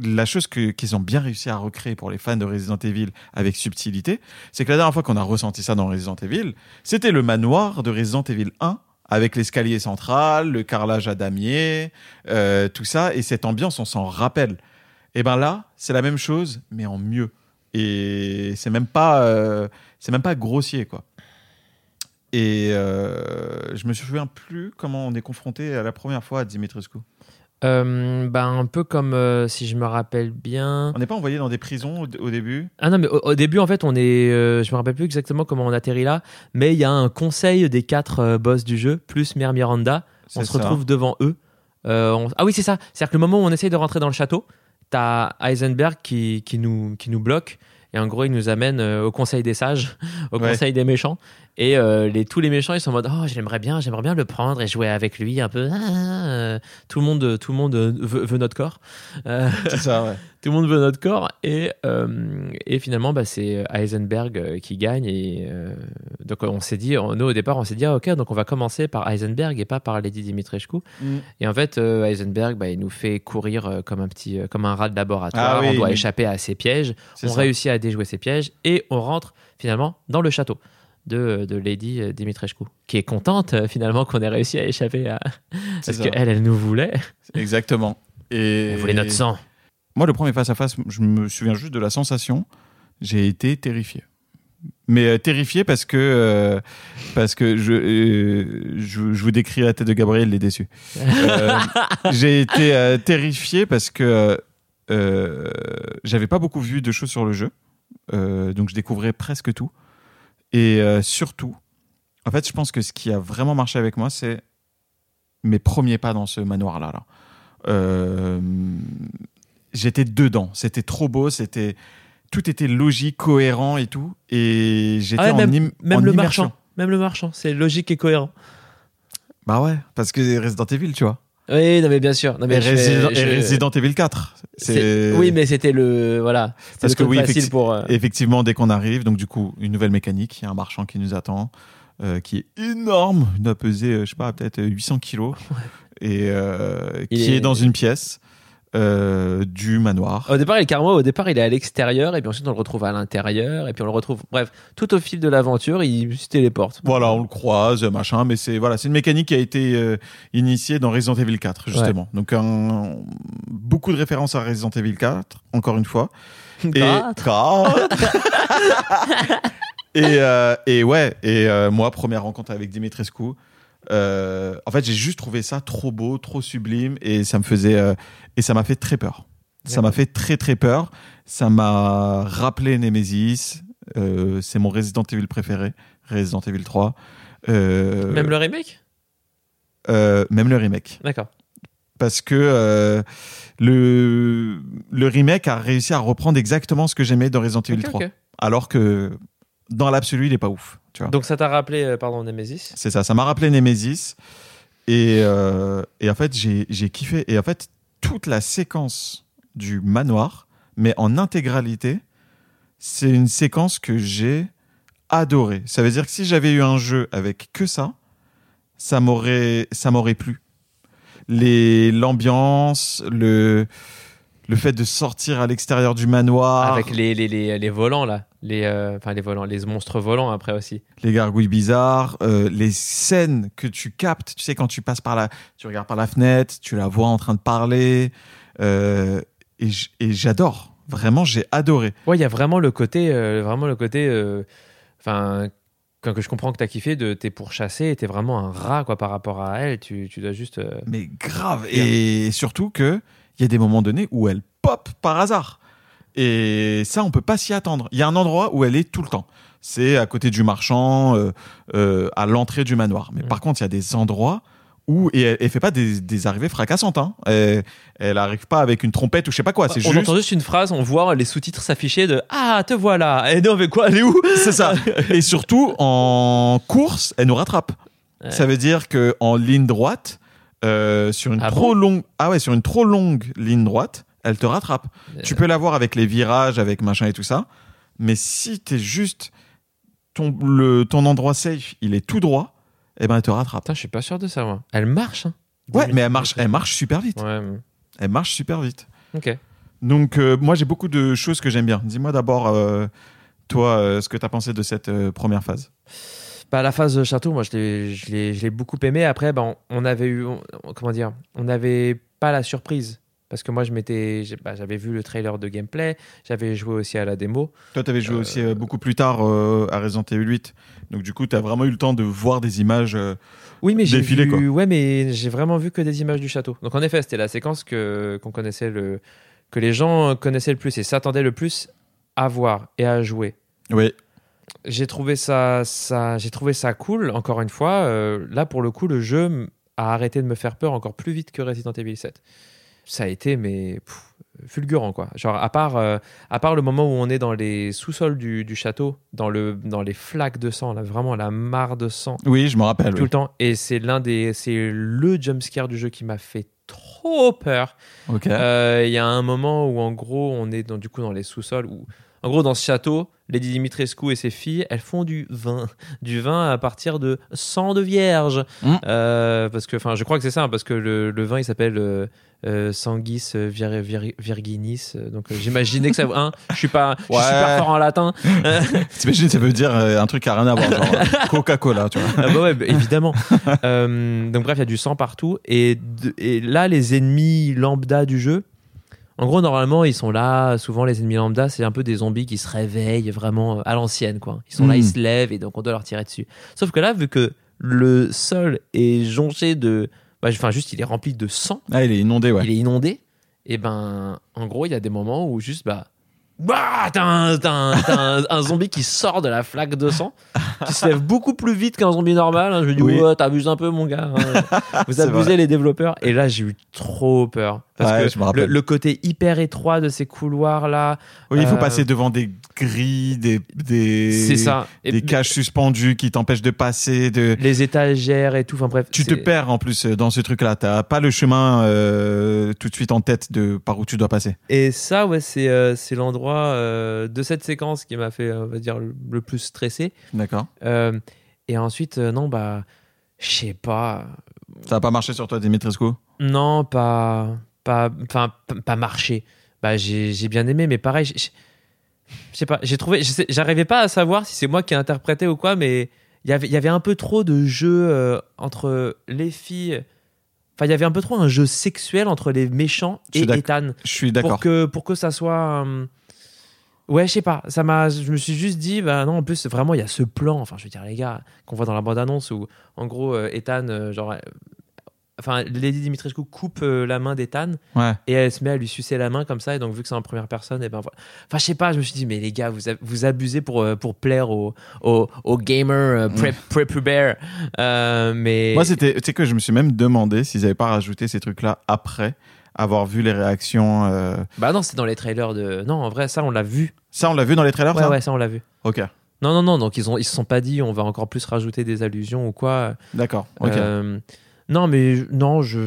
la chose qu'ils ont bien réussi à recréer pour les fans de Resident Evil avec subtilité, c'est que la dernière fois qu'on a ressenti ça dans Resident Evil, c'était le manoir de Resident Evil 1 avec l'escalier central, le carrelage à damier, euh, tout ça. Et cette ambiance, on s'en rappelle. Et ben là, c'est la même chose, mais en mieux. Et c'est même pas, euh, c'est même pas grossier, quoi. Et euh, je me souviens plus comment on est confronté à la première fois à Dimitrescu. Euh, bah, un peu comme euh, si je me rappelle bien. On n'est pas envoyé dans des prisons au, au début? Ah non, mais au, au début, en fait, on est. euh, je me rappelle plus exactement comment on atterrit là, mais il y a un conseil des quatre boss du jeu, plus Mère Miranda. On se ça. retrouve devant eux. On- Ah oui, c'est ça. C'est-à-dire que le moment où on essaye de rentrer dans le château, t'as Heisenberg qui, qui, nous, qui nous bloque. Et en gros, il nous amène euh, au conseil des sages, au Ouais. conseil des méchants. Et euh, les, tous les méchants, ils sont en mode Oh, j'aimerais bien, j'aimerais bien le prendre et jouer avec lui un peu. Ah, euh, tout le monde, tout le monde euh, veut, veut notre corps. Euh, C'est ça, ouais. tout le monde veut notre corps. Et, euh, et finalement, bah, c'est Heisenberg qui gagne. Et donc, on s'est dit, nous au départ, on s'est dit Ah, Ok, donc on va commencer par Heisenberg et pas par Lady Dimitrescu. Mm. Et en fait, Heisenberg, bah, il nous fait courir comme un petit, comme un rat de laboratoire. Ah oui, on doit échapper à ses pièges. On ça. réussit à déjouer ses pièges et on rentre finalement dans le château de, de Lady euh, Dimitrescu, qui est contente euh, finalement qu'on ait réussi à échapper à. Parce qu'elle, elle nous voulait. Exactement. Et Elle voulait notre sang. Moi, le premier face-à-face, je me souviens juste de la sensation. J'ai été terrifié. Mais euh, terrifié parce que, euh, parce que je, euh, je, je vous décris la tête de Gabriel, il est déçu. Euh, J'ai été euh, terrifié parce que euh, j'avais pas beaucoup vu de choses sur le jeu. Euh, donc je découvrais presque tout. Et euh, surtout, en fait, je pense que ce qui a vraiment marché avec moi, c'est mes premiers pas dans ce manoir-là. Là. Euh, j'étais dedans. C'était trop beau. C'était tout était logique, cohérent et tout. Et j'étais Ah ouais, en, même, im- même en le immersion. marchand. Même le marchand. C'est logique et cohérent. Bah ouais, parce que Resident Evil, tu vois. Oui, non, mais bien sûr. Non, mais Et, je- Resident, et je- Resident Evil 4. c'est- C'est Oui, mais c'était le. Voilà. Parce le que oui, effecti- pour. euh, Effectivement, dès qu'on arrive, donc du coup, une nouvelle mécanique, il y a un marchand qui nous attend, euh, qui est énorme, il doit peser, euh, je sais pas, peut-être 800 kilos, et euh, qui est... est- dans une pièce euh, du manoir. Au départ, il, carrément, au départ, il est à l'extérieur, et puis ensuite, on le retrouve à l'intérieur, et puis on le retrouve. Bref, tout au fil de l'aventure, il se téléporte. Voilà, on le croise, machin, mais c'est voilà, c'est une mécanique qui a été euh, initiée dans Resident Evil 4 justement. Donc un- beaucoup de références à Resident Evil 4, encore une fois. Et et, euh, et ouais, et euh, moi, première rencontre avec Dimitrescu. Euh, en fait, j'ai juste trouvé ça trop beau, trop sublime, et ça me faisait euh, et ça m'a fait très peur. Ça m'a fait très très peur. Ça m'a rappelé Nemesis. Euh, c'est mon Resident Evil préféré, Resident Evil 3. Euh, Même le remake? euh, même le remake D'accord. parce que euh, le, le remake a réussi à reprendre exactement ce que j'aimais dans Resident Evil Ok, 3. ok. Alors que dans l'absolu, il est pas ouf. Tu vois. Donc ça t'a rappelé, euh, pardon, Nemesis? C'est ça, ça m'a rappelé Nemesis. Et, euh, et en fait, j'ai kiffé. Et en fait, toute la séquence du manoir, mais en intégralité, c'est une séquence que j'ai adorée. Ça veut dire que si j'avais eu un jeu avec que ça, ça m'aurait ça m'aurait plu. L'ambiance, le le fait de sortir à l'extérieur du manoir, Avec les, les, les, les volants, là. Les, euh, enfin, les volants, les monstres volants après aussi. les gargouilles bizarres, euh, les scènes que tu captes. Tu sais, quand tu passes par la, tu regardes par la fenêtre, tu la vois en train de parler. euh, et et j'adore. Vraiment, j'ai adoré. Ouais, il y a vraiment le côté, vraiment le côté, enfin, quand que je comprends que t'as kiffé, de t'es pour chasser, et t'es vraiment un rat quoi par rapport à elle. Tu, tu dois juste. Mais grave. Et surtout que il y a des moments donnés où elle pop par hasard. Et ça, on peut pas s'y attendre. Il y a un endroit où elle est tout le temps. C'est à côté du marchand, euh, euh, à l'entrée du manoir. Mais Mm. par contre, il y a des endroits où et elle, elle fait pas des, des arrivées fracassantes. Hein. Elle, elle arrive pas avec une trompette ou je sais pas quoi. C'est on juste. entend juste une phrase, on voit les sous-titres s'afficher de Ah, te voilà. Et non, mais quoi, elle est où? C'est ça. Et surtout en course, elle nous rattrape. Ouais. Ça veut dire que en ligne droite, euh, sur une Ah trop bon? longue, ah ouais, sur une trop longue ligne droite, elle te rattrape. Tu peux la voir avec les virages, avec machin et tout ça. Mais si t'es juste ton le ton endroit safe, il est tout droit, eh ben elle te rattrape. Putain, je suis pas sûr de ça, moi. Elle marche, hein. Ouais, mais elle marche, elle marche super vite. Ouais, Elle marche super vite. ok. Donc euh, moi j'ai beaucoup de choses que j'aime bien. Dis-moi d'abord euh, toi euh, ce que t'as pensé de cette euh, première phase. Bah, la phase de château, moi, je l'ai, je l'ai, je l'ai beaucoup aimé. Après, ben, on, on avait eu, on- comment dire, on n'avait pas la surprise Parce que moi, je m'étais, bah, j'avais vu le trailer de gameplay, j'avais joué aussi à la démo. Toi, tu avais joué aussi euh, beaucoup plus tard euh, à Resident Evil 8. Donc, du coup, tu as vraiment eu le temps de voir des images. euh, Oui, mais j'ai Défilé, vu, quoi. ouais, mais j'ai vraiment vu que des images du château. Donc en effet, c'était la séquence que qu'on connaissait le, que les gens connaissaient le plus et s'attendaient le plus à voir et à jouer. Oui. J'ai trouvé ça, ça, j'ai trouvé ça cool. Encore une fois, euh, là pour le coup, le jeu a arrêté de me faire peur encore plus vite que Resident Evil 7. Ça a été mais pff, fulgurant quoi. Genre à part, euh, à part le moment où on est dans les sous-sols du, du château, dans le, dans les flaques de sang, là vraiment la mare de sang Oui, je me rappelle. tout oui. le temps. Et c'est l'un des, c'est le jumpscare du jeu qui m'a fait trop peur. Ok. Euh, Il y a un moment où en gros on est dans, du coup dans les sous-sols où en gros dans ce château, Lady Dimitrescu et ses filles, elles font du vin, du vin à partir de sang de vierge. Mm. Euh, parce que enfin je crois que c'est ça hein, parce que le, le vin il s'appelle euh, euh, Sanguis vir- vir- Virginis. Donc j'imaginais que ça hein, je suis pas je suis Ouais. super fort en latin. T'imagines, ça veut dire un truc qui a rien à voir, genre Coca-Cola, tu vois. Ah bah ouais, bah, évidemment. Donc bref, il y a du sang partout. Et là, les ennemis lambda du jeu, en gros, normalement, ils sont là. Souvent, les ennemis lambda, c'est un peu des zombies qui se réveillent vraiment euh, à l'ancienne. quoi. Ils sont là, ils se lèvent et donc on doit leur tirer dessus. Sauf que là, vu que le sol est jonché de... bah, Enfin, juste, il est rempli de sang. Ah, il est inondé, ouais. Il est inondé. Et ben, en gros, il y a des moments où juste, bah... Bah, t'as un, t'as un- t'as un- un zombie qui sort de la flaque de sang, qui se lève beaucoup plus vite qu'un zombie normal. hein. Je me dis, Oui. t'abuses un peu, mon gars. hein. Vous abusez les développeurs. Et là, j'ai eu trop peur. Parce Ouais, je me que le côté hyper étroit de ces couloirs-là, Oui, il faut Euh, passer devant des grilles, des, des. Et des cages suspendues qui t'empêchent de passer. De... Les étagères et tout. Enfin bref. Tu te perds en plus euh, dans ce truc-là. T'as pas le chemin euh, tout de suite en tête de par où tu dois passer. Et ça, ouais, c'est euh, c'est l'endroit euh, de cette séquence qui m'a fait, on va dire, le, plus stressé. D'accord. Et ensuite, non, bah, je sais pas. Ça a pas marché sur toi, Dimitrescu? Non, pas, pas, enfin, pas marché. Bah, j'ai j'ai bien aimé, mais pareil, je sais pas. J'ai trouvé, j'arrivais pas à savoir si c'est moi qui ai interprété ou quoi, mais il y avait, il y avait un peu trop de jeu euh, entre les filles. Enfin, il y avait un peu trop un jeu sexuel entre les méchants et Ethan. Je suis pour d'accord. que pour que ça soit euh, ouais je sais pas ça m'a je me suis juste dit bah non en plus vraiment il y a ce plan enfin je veux dire les gars qu'on voit dans la bande annonce où en gros euh, Ethan genre enfin Lady Dimitrescu coupe euh, la main d'Ethan Ouais. et elle se met à lui sucer la main comme ça et donc vu que c'est en première personne et ben voilà. enfin je sais pas je me suis dit mais les gars vous, vous abusez pour euh, pour plaire aux aux, aux gamers euh, pré- prépubères Euh, mais Moi, c'était, tu sais que je me suis même demandé s'ils avaient pas rajouté ces trucs-là après avoir vu les réactions. bah non c'est dans les trailers de non en vrai ça on l'a vu Ça, on l'a vu dans les trailers, ouais ça? ouais ça on l'a vu Ok. Non, non, non, donc ils, ont, ils se sont pas dit on va encore plus rajouter des allusions ou quoi. D'accord. Ok. Non, mais non, je.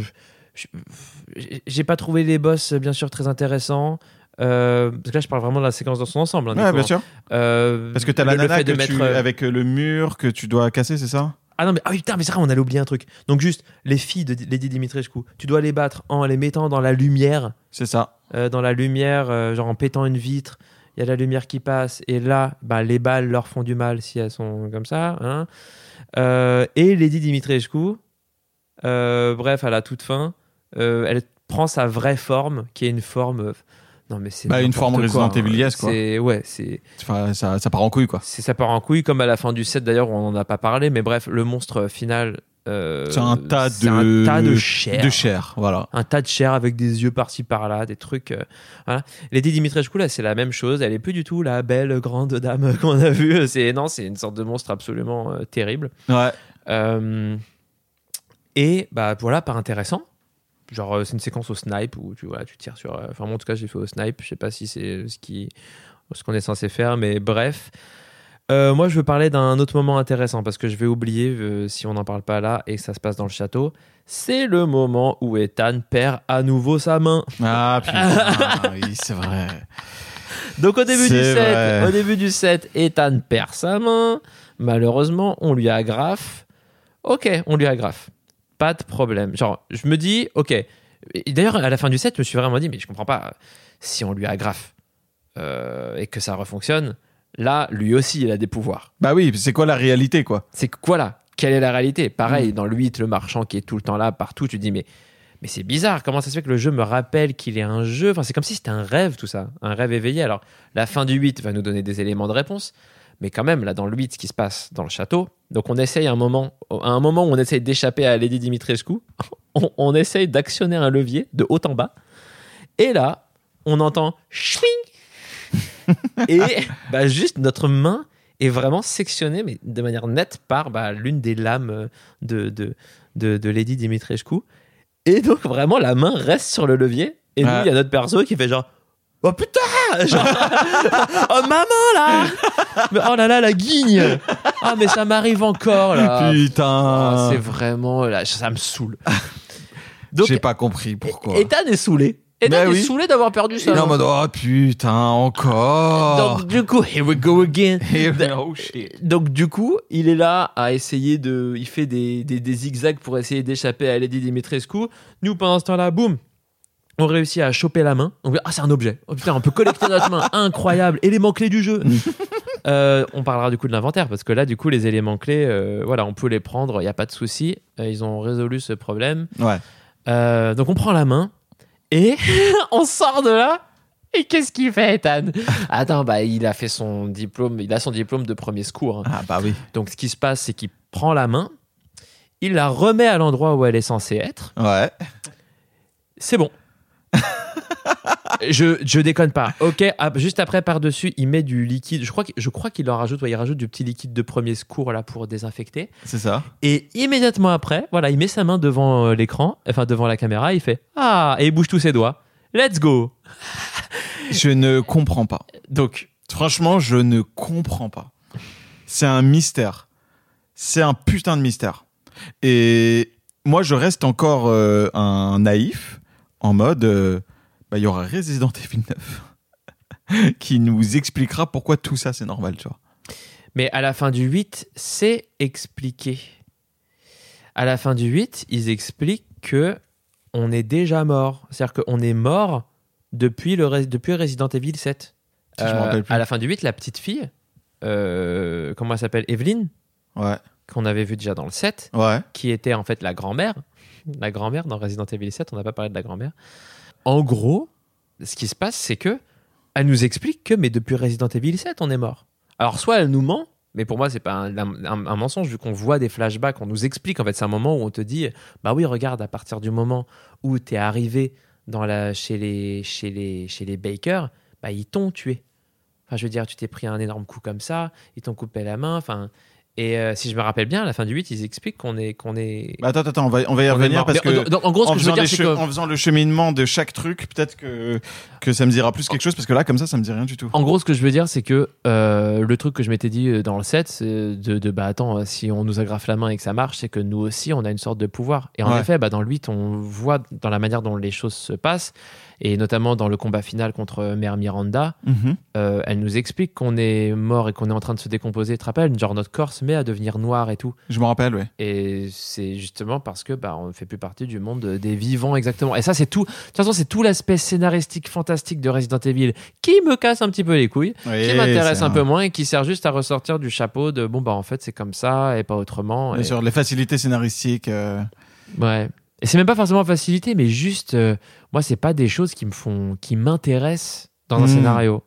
J'ai pas trouvé les boss, bien sûr, très intéressants. Euh, parce que là, je parle vraiment de la séquence dans son ensemble. hein, ouais, bien hein. sûr. Euh, Parce que t'as la le nana fait de mettre, euh, avec le mur que tu dois casser, c'est ça? Ah non, mais ah oui, putain, mais c'est vrai, on allait oublier un truc. Donc, juste, les filles de Lady Dimitrescu, tu dois les battre en les mettant dans la lumière. C'est ça. euh, dans la lumière, euh, genre en pétant une vitre, il y a la lumière qui passe, et là, bah, les balles leur font du mal si elles sont comme ça. hein. Euh, et Lady Dimitrescu, bref, à la toute fin, euh, elle prend sa vraie forme, qui est une forme. euh, non, mais c'est. Bah, une forme Resident hein. Eviliesque, quoi. C'est- Ouais, c'est. Enfin, ça, ça part en couille, quoi. c'est- Ça part en couille, comme à la fin du set d'ailleurs, on n'en a pas parlé, mais bref, le monstre final. euh, C'est un tas de- un tas de chair De chair, voilà. un tas de chair avec des yeux par-ci par-là, des trucs. euh, voilà. Lady Dimitrescu, là, c'est la même chose. Elle est plus du tout la belle grande dame qu'on a vue. C'est non, c'est une sorte de monstre absolument euh, terrible. Ouais. Euh, et bah voilà, pas intéressant. Genre, euh, c'est une séquence au snipe où tu vois, tu tires sur. euh, Enfin, moi, en tout cas, j'ai fait au snipe. Je sais pas si c'est ce qui, ce qu'on est censé faire, mais bref. Euh, moi, je veux parler d'un autre moment intéressant parce que je vais oublier euh, si on n'en parle pas là et que ça se passe dans le château. C'est le moment où Ethan perd à nouveau sa main. Ah, putain, oui, c'est vrai. Donc au début du set, au début du set, Ethan perd sa main. Malheureusement, on lui agrafe. Ok, on lui agrafe. Pas de problème. Genre, je me dis, ok. D'ailleurs, à la fin du set, je me suis vraiment dit, mais je comprends pas. Si on lui agrafe euh, et que ça refonctionne, là, lui aussi, il a des pouvoirs. Bah oui, c'est quoi la réalité, quoi? C'est quoi là? Quelle est la réalité? Pareil, Mm. dans le 8, le marchand qui est tout le temps là, partout, tu dis, mais mais c'est bizarre, comment ça se fait que le jeu me rappelle qu'il est un jeu? Enfin, c'est comme si c'était un rêve, tout ça, un rêve éveillé. Alors, la fin du 8 va nous donner des éléments de réponse, mais quand même, là, dans le 8, ce qui se passe dans le château, donc on essaye un moment, à un moment où on essaye d'échapper à Lady Dimitrescu, on, on essaye d'actionner un levier de haut en bas, et là, on entend schling et bah, juste notre main est vraiment sectionnée, mais de manière nette, par bah, l'une des lames de, de, de, de Lady Dimitrescu. Et donc, vraiment, la main reste sur le levier. Et nous, il y a notre perso qui fait genre. Oh putain Genre, Oh maman là Mais Oh là là, la guigne Ah, mais ça m'arrive encore là Putain. Ah, C'est vraiment. Là, ça me saoule. Donc, J'ai pas compris pourquoi. Ethan est saoulé. Ethan Bah est oui. saoulé d'avoir perdu ça. Il est en mode oh putain encore. Donc, du coup, here we go again. Et- oh shit. Donc du coup, il est là à essayer de, il fait des, des, des zigzags pour essayer d'échapper à Lady Dimitrescu. Nous, pendant ce temps-là, boum, on réussit à choper la main. On dit, ah, c'est un objet. Oh putain, on peut collecter notre main. Incroyable, élément clé du jeu. Euh, on parlera du coup de l'inventaire parce que là, du coup, les éléments clés, euh, voilà, on peut les prendre. Il n'y a pas de souci. Euh, ils ont résolu ce problème. Ouais. Donc on prend la main et on sort de là. Et qu'est-ce qu'il fait, Ethan? Attends, bah il a fait son diplôme, il a son diplôme de premier secours. hein. Ah bah oui. Donc ce qui se passe, c'est qu'il prend la main, il la remet à l'endroit où elle est censée être. Ouais. C'est bon. je, je déconne pas. Ok, ah, juste après par-dessus, il met du liquide. Je crois qu'il je crois qu'il en rajoute, ouais, il rajoute du petit liquide de premier secours là pour désinfecter. C'est ça. Et immédiatement après, voilà, il met sa main devant euh, l'écran, enfin devant la caméra, il fait ah et il bouge tous ses doigts. Let's go. Je ne comprends pas. Donc Franchement, je ne comprends pas. C'est un mystère. C'est un putain de mystère. Et moi, je reste encore euh, un naïf en mode, euh, bah, il y aura Resident Evil 9 qui nous expliquera pourquoi tout ça c'est normal, tu vois. Mais à la fin du 8, c'est expliqué. À la fin du 8, ils expliquent que on est déjà mort. C'est-à-dire qu'on est mort depuis, le, depuis Resident Evil 7. Si je rappelle plus. À la fin du 8, la petite fille, euh, comment elle s'appelle? Evelyne, Ouais. qu'on avait vu déjà dans le 7, Ouais. qui était en fait la grand-mère. La grand-mère dans Resident Evil 7, on n'a pas parlé de la grand-mère. En gros, ce qui se passe, c'est que elle nous explique que, mais depuis Resident Evil 7, on est mort. Alors, soit elle nous ment, mais pour moi, c'est pas un, mensonge, vu qu'on voit des flashbacks, on nous explique, en fait, c'est un moment où on te dit, bah oui, regarde, à partir du moment où tu es arrivé dans la, chez, les, chez, les, chez les Baker, bah, ils t'ont tué. Enfin, je veux dire, tu t'es pris un énorme coup comme ça, ils t'ont coupé la main, enfin. Et euh, si je me rappelle bien, à la fin du 8, ils expliquent qu'on est. Qu'on est Bah, attends, attends, on va, on va y revenir parce que. en gros, ce en que je veux faisant, dire, les c'est che- que. en faisant le cheminement de chaque truc, peut-être que, que ça me dira plus quelque chose, parce que là, comme ça, ça me dit rien du tout. En gros, ce que je veux dire, c'est que euh, le truc que je m'étais dit euh, dans le set, c'est de, de bah attends, si on nous agrafe la main et que ça marche, c'est que nous aussi, on a une sorte de pouvoir. Et en Ouais. effet, bah, dans le 8, on voit dans la manière dont les choses se passent, et notamment dans le combat final contre Mère Miranda, Mhm. euh, elle nous explique qu'on est mort et qu'on est en train de se décomposer. Tu te rappelles Genre notre corps se met à devenir noir et tout. Je me rappelle, ouais. Et c'est justement parce que bah, on ne fait plus partie du monde des vivants exactement. Et ça, c'est tout. De toute façon, c'est tout l'aspect scénaristique fantastique de Resident Evil qui me casse un petit peu les couilles qui Oui, m'intéresse c'est un peu moins et qui sert juste à ressortir du chapeau de bon bah en fait c'est comme ça et pas autrement. Bien Et, sûr, les facilités scénaristiques. euh, ouais. Et c'est même pas forcément facilité, mais juste euh, moi c'est pas des choses qui me font, qui m'intéressent dans un Hmm. scénario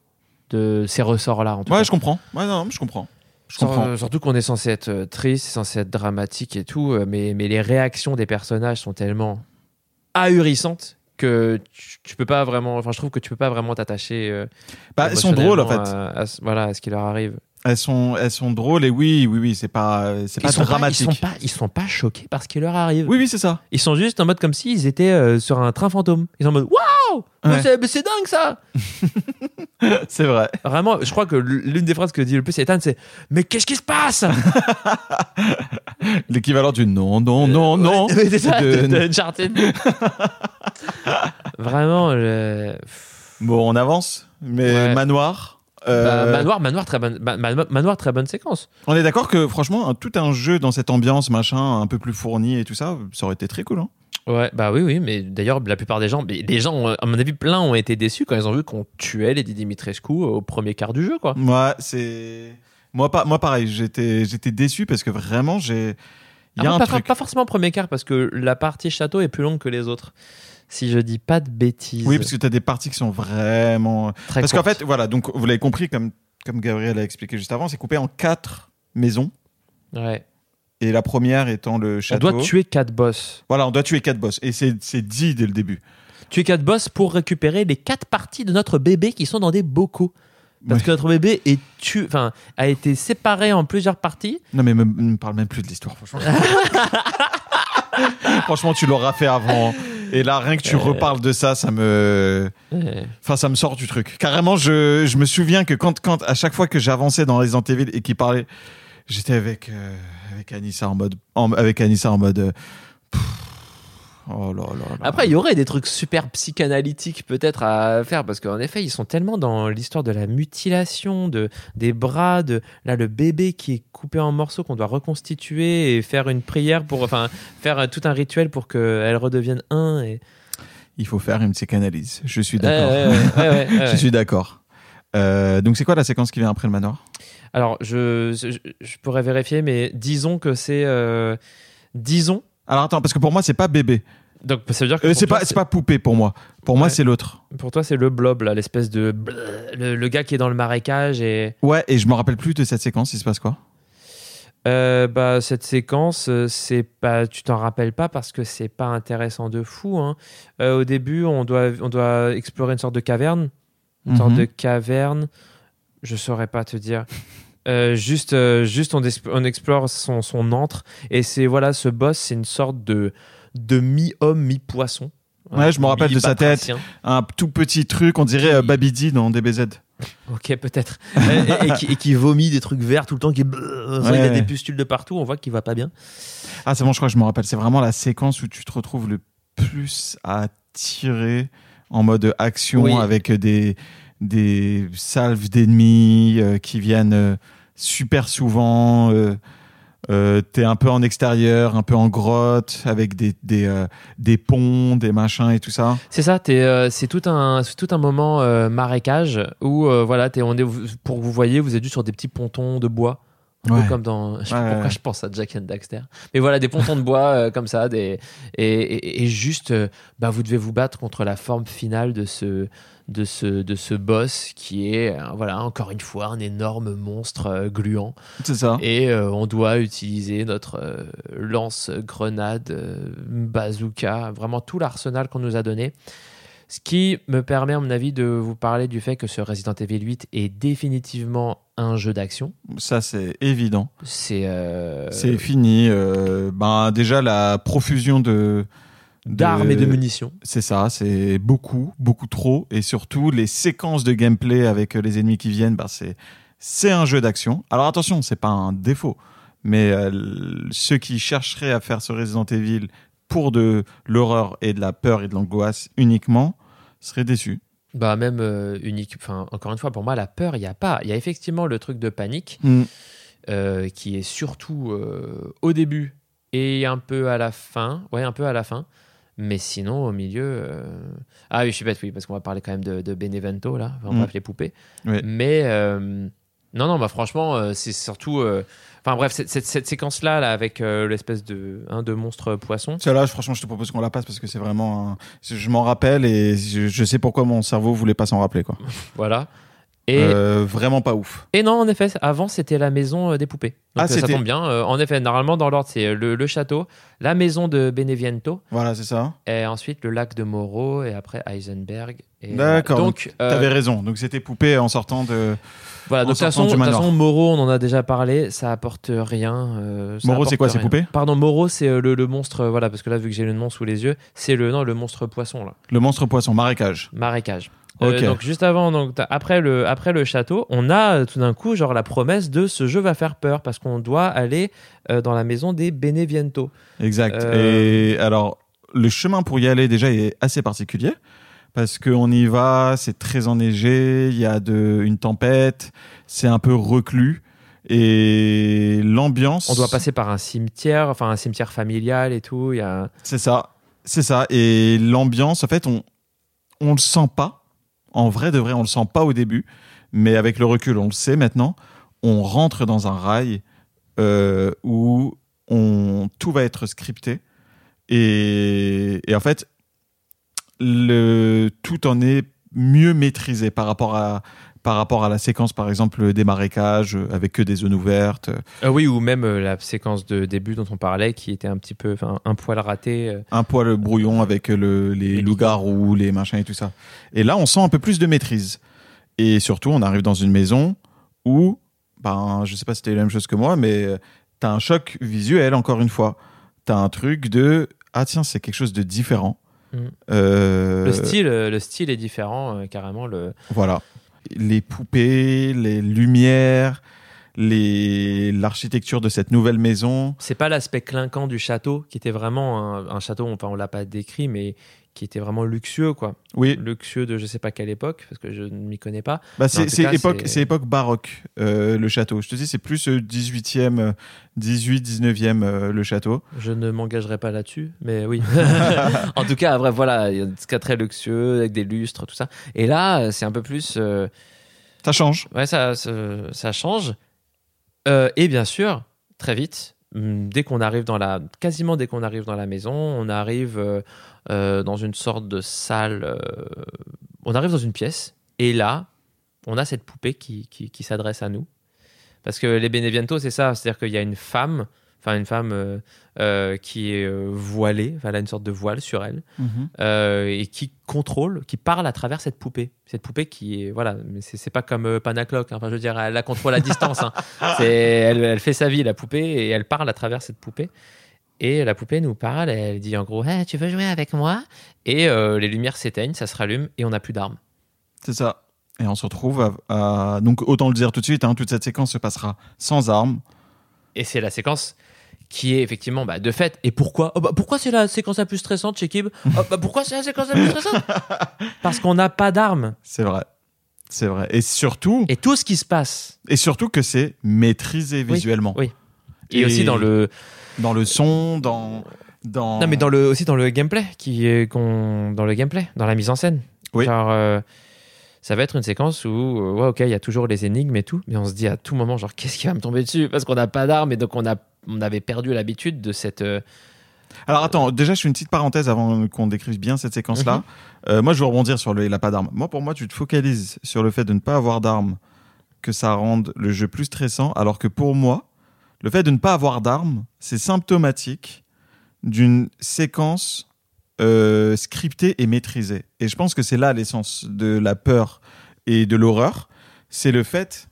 de ces ressorts là en tout Ouais, cas. je comprends. Ouais, non, je comprends. Je comprends. euh, surtout qu'on est censé être euh, triste, censé être dramatique et tout, euh, mais, mais les réactions des personnages sont tellement ahurissantes que tu, tu peux pas vraiment. Enfin, je trouve que tu peux pas vraiment t'attacher. euh, Bah, elles sont drôles, en fait. à- à voilà, à ce qui leur arrive. Elles sont, elles sont drôles et oui, oui, oui, c'est pas, c'est pas sont dramatique. Pas, ils, sont pas, ils sont pas choqués par ce qui leur arrive. Oui, oui, c'est ça. Ils sont juste en mode comme s'ils étaient euh, sur un train fantôme. Ils sont en mode Waouh Mais Ouais. c'est- dingue ça c'est vrai. Vraiment, je crois que l'une des phrases que dit le plus Ethan, c'est Mais qu'est-ce qui se passe? L'équivalent du non, non, non, non. Ouais, c'est ça, De- de, Uncharted. Vraiment, Bon, on avance. Mais Ouais. manoir. Bah, euh, manoir, manoir, très bonne, ma- manoir, très bonne séquence. On est d'accord que franchement, un- tout un jeu dans cette ambiance, machin, un peu plus fourni et tout ça, ça aurait été très cool. Hein Ouais, bah oui, oui, mais d'ailleurs, la plupart des gens, mais les gens, ont- à mon avis, plein ont été déçus quand ils ont vu qu'on tuait les Dimitrescu au premier quart du jeu, quoi. Moi, c'est moi pas moi pareil, j'étais j'étais déçu parce que vraiment j'ai Il y a Ah, un pas, truc. pas forcément premier quart parce que la partie château est plus longue que les autres. Si je dis pas de bêtises. Oui, parce que tu as des parties qui sont vraiment. Très Parce qu'en fait, voilà, donc vous l'avez compris, comme, comme Gabriel a expliqué juste avant, c'est coupé en quatre maisons. Ouais. Et la première étant le On château. doit tuer quatre boss. Voilà, on doit tuer quatre boss. Et c'est c'est dit dès le début. Tuer quatre boss pour récupérer les quatre parties de notre bébé qui sont dans des bocaux. Parce Ouais. que notre bébé est tu... enfin, a été séparé en plusieurs parties. Non, mais me, me parle même plus de l'histoire, franchement. franchement, tu l'auras fait avant. Et là, rien que tu Euh. reparles de ça, ça me. Ouais. Enfin, ça me sort du truc. Carrément, je, je me souviens que quand, quand, à chaque fois que j'avançais dans Resident Evil et qu'il parlait, j'étais avec, euh, avec Anissa en mode. en- avec Anissa en mode. euh, pff, oh là là là. Après, il y aurait des trucs super psychanalytiques peut-être à faire parce qu'en effet, ils sont tellement dans l'histoire de la mutilation, de des bras, de là le bébé qui est coupé en morceaux qu'on doit reconstituer et faire une prière pour, enfin, faire tout un rituel pour qu'elle redevienne un. Et... Il faut faire une psychanalyse. Je suis d'accord. Ouais, ouais, ouais. Je suis d'accord. Euh, donc, c'est quoi la séquence qui vient après le manoir? Alors, je, je, je pourrais vérifier, mais disons que c'est, euh, disons. Alors, attends, parce que pour moi, c'est pas bébé. Donc, ça veut dire que Euh, c'est pas, c'est pas poupée pour moi. Pour moi, c'est l'autre. pour toi, c'est le blob là, l'espèce de le, le gars qui est dans le marécage et Ouais, et je me rappelle plus de cette séquence. Il se passe quoi? Euh, bah, cette séquence, euh, c'est pas, tu t'en rappelles pas parce que c'est pas intéressant de fou. hein. Euh, au début, on doit, on doit explorer une sorte de caverne, une sorte Mhm. de caverne. Je saurais pas te dire. Euh, juste, euh, juste on, explore son, son antre et c'est voilà, ce boss, c'est une sorte de de mi-homme, mi-poisson. Ouais, je me rappelle de sa tête. Un tout petit truc, on dirait euh, Babidi dans DBZ. Ok, peut-être. et, et qui, et qui vomit des trucs verts tout le temps, qui il y a des pustules de partout. On voit qu'il va pas bien. Ah, c'est bon, je crois que je me rappelle. C'est vraiment la séquence où tu te retrouves le plus à tirer en mode action Oui. avec des, des salves d'ennemis qui viennent super souvent. Euh, euh, T'es un peu en extérieur, un peu en grotte, avec des, des, euh, des ponts, des machins et tout ça. C'est ça, euh, c'est tout un, tout un moment marécage où voilà, t'es, on est, pour que vous voyez, vous êtes juste sur des petits pontons de bois. Un Ouais. peu comme dans. Je sais pas Ouais, pourquoi ouais. je pense à Jack and Daxter. Mais voilà, des pontons de bois euh, comme ça. Des, et, et, et juste, euh, bah, vous devez vous battre contre la forme finale de ce, de ce, de ce boss qui est, euh, voilà, encore une fois, un énorme monstre euh, gluant. C'est ça. Et euh, on doit utiliser notre lance-grenade, bazooka, vraiment tout l'arsenal qu'on nous a donné. Ce qui me permet, à mon avis, de vous parler du fait que ce Resident Evil 8 est définitivement un jeu d'action. Ça, c'est évident. C'est C'est fini. ben, déjà, la profusion de. D'armes et de munitions. C'est ça, c'est beaucoup, beaucoup trop. Et surtout, les séquences de gameplay avec euh, les ennemis qui viennent, bah, c'est, c'est un jeu d'action. Alors attention, c'est pas un défaut. Mais euh, ceux qui chercheraient à faire ce Resident Evil pour de l'horreur et de la peur et de l'angoisse uniquement seraient déçus. Bah même euh, unique. Enfin, encore une fois, pour moi, la peur, il y a pas. Il y a effectivement le truc de panique euh, qui est surtout euh, au début et un peu à la fin. Ouais, un peu à la fin. Mais sinon, au milieu. euh, Ah oui, je suis bête, oui, parce qu'on va parler quand même de, de Benevento, là. Enfin, Mm. bref, les poupées. Ouais. Mais. euh, Non, non, bah franchement, euh, c'est surtout. Enfin bref, cette, cette- cette séquence-là, là, avec l'espèce de, hein, de monstre poisson. Celle-là, franchement, je te propose qu'on la passe parce que c'est vraiment. un- Je m'en rappelle et je, je sais pourquoi mon cerveau voulait pas s'en rappeler. Quoi. Voilà. Et, Euh, vraiment pas ouf. et non, en effet, avant, c'était la maison euh, des poupées. Donc Ah, euh, ça tombe bien. Euh, en effet, normalement, dans l'ordre, c'est le, le château, la maison de Beneviento, Voilà, c'est ça. et ensuite le lac de Moreau, et après Heisenberg. et D'accord. Donc, euh, T'avais raison. Donc c'était poupée en sortant de. voilà. en Donc, de toute façon, Moreau, on en a déjà parlé, ça apporte rien. Moreau, c'est quoi, c'est poupée Pardon, Moreau, c'est le, le monstre, voilà, parce que là, vu que j'ai le nom sous les yeux, c'est le, non, le monstre poisson, là. Le monstre poisson, marécage. Marécage. Euh, donc juste avant, donc après le après le château, on a euh, tout d'un coup genre la promesse de ce jeu va faire peur parce qu'on doit aller euh, dans la maison des Beneviento. Exact. Et alors, le chemin pour y aller déjà est assez particulier parce qu'on y va, c'est très enneigé, il y a de, une tempête, c'est un peu reclus et l'ambiance. On doit passer par un cimetière, enfin un cimetière familial et tout. Y a C'est ça, c'est ça. Et l'ambiance, en fait, on on le sent pas. En vrai de vrai, on le sent pas au début, mais avec le recul, on le sait maintenant. On rentre dans un rail euh, où tout va être scripté. Et, et en fait, le, tout en est mieux maîtrisé par rapport à, par rapport à la séquence, par exemple, des marécages euh, avec que des zones ouvertes. Ah oui, ou même euh, la séquence de début dont on parlait qui était un petit peu, un poil raté. euh. Un poil brouillon avec le, les Les loups-garous, les machins et tout ça. Et là, on sent un peu plus de maîtrise. Et surtout, on arrive dans une maison où, ben, je sais pas si c'était la même chose que moi, mais euh, t'as un choc visuel, encore une fois. T'as un truc de, ah tiens, c'est quelque chose de différent. Mm. Euh, Le style, euh, le style est différent, euh, carrément. Le... Voilà. Les poupées, les lumières, l'architecture de cette nouvelle maison. C'est pas l'aspect clinquant du château qui était vraiment un, un château, enfin on l'a pas décrit, mais qui était vraiment luxueux, quoi. Oui, Luxueux de je sais pas quelle époque, parce que je ne m'y connais pas. bah c'est époque, époque baroque, euh, le château. Je te dis, c'est plus euh, 18e, euh, 18, 19e, euh, le château. Je ne m'engagerai pas là-dessus, mais oui. en tout cas, bref, voilà, il y a ce cas très luxueux, avec des lustres, tout ça. Et là, euh, c'est un peu plus. euh, Ça change. Ouais, ça, ça, ça change. Et bien sûr, très vite, hum, dès qu'on arrive dans la, quasiment dès qu'on arrive dans la maison, on arrive euh, euh, dans une sorte de salle. euh, on arrive dans une pièce et là, on a cette poupée qui, qui, qui s'adresse à nous. Parce que les Beneviento, c'est ça, c'est-à-dire qu'il y a une femme, enfin une femme euh, euh, qui est euh, voilée, enfin, elle a une sorte de voile sur elle euh, et qui contrôle, qui parle à travers cette poupée. Cette poupée qui est, voilà, mais c'est c'est pas comme euh, Panacloc, hein. enfin je veux dire, elle la contrôle à distance. hein. C'est, elle, elle fait sa vie, la poupée, et elle parle à travers cette poupée. Et la poupée nous parle, elle dit en gros, Hey, tu veux jouer avec moi? Et euh, les lumières s'éteignent, ça se rallume, et on n'a plus d'armes. C'est ça. Et on se retrouve à, à- donc autant le dire tout de suite, hein, toute cette séquence se passera sans armes. Et c'est la séquence qui est effectivement bah, de fait. Et pourquoi? Oh, bah, Pourquoi c'est la séquence la plus stressante chez Kib? Oh, bah, Pourquoi c'est la séquence la plus stressante? Parce qu'on n'a pas d'armes. C'est vrai. C'est vrai. Et surtout, Et tout ce qui se passe, et surtout que c'est maîtrisé Oui, visuellement. oui. et, aussi dans le, dans le son, dans dans Non, mais dans le, aussi dans le gameplay, qui est, qu'on, dans le gameplay, dans la mise en scène. Oui. Genre, euh, ça va être une séquence où, euh, ouais, ok, il y a toujours les énigmes et tout, mais on se dit à tout moment, genre, qu'est-ce qui va me tomber dessus? Parce qu'on n'a pas d'armes et donc on, a, on avait perdu l'habitude de cette. euh, Alors attends, déjà je fais une petite parenthèse avant qu'on décrive bien cette séquence-là. Mhm. Euh, moi je veux rebondir sur le il a pas d'armes. Moi pour moi tu te focalises sur le fait de ne pas avoir d'armes que ça rende le jeu plus stressant alors que pour moi le fait de ne pas avoir d'armes c'est symptomatique d'une séquence euh, scriptée et maîtrisée. Et je pense que c'est là l'essence de la peur et de l'horreur, c'est le fait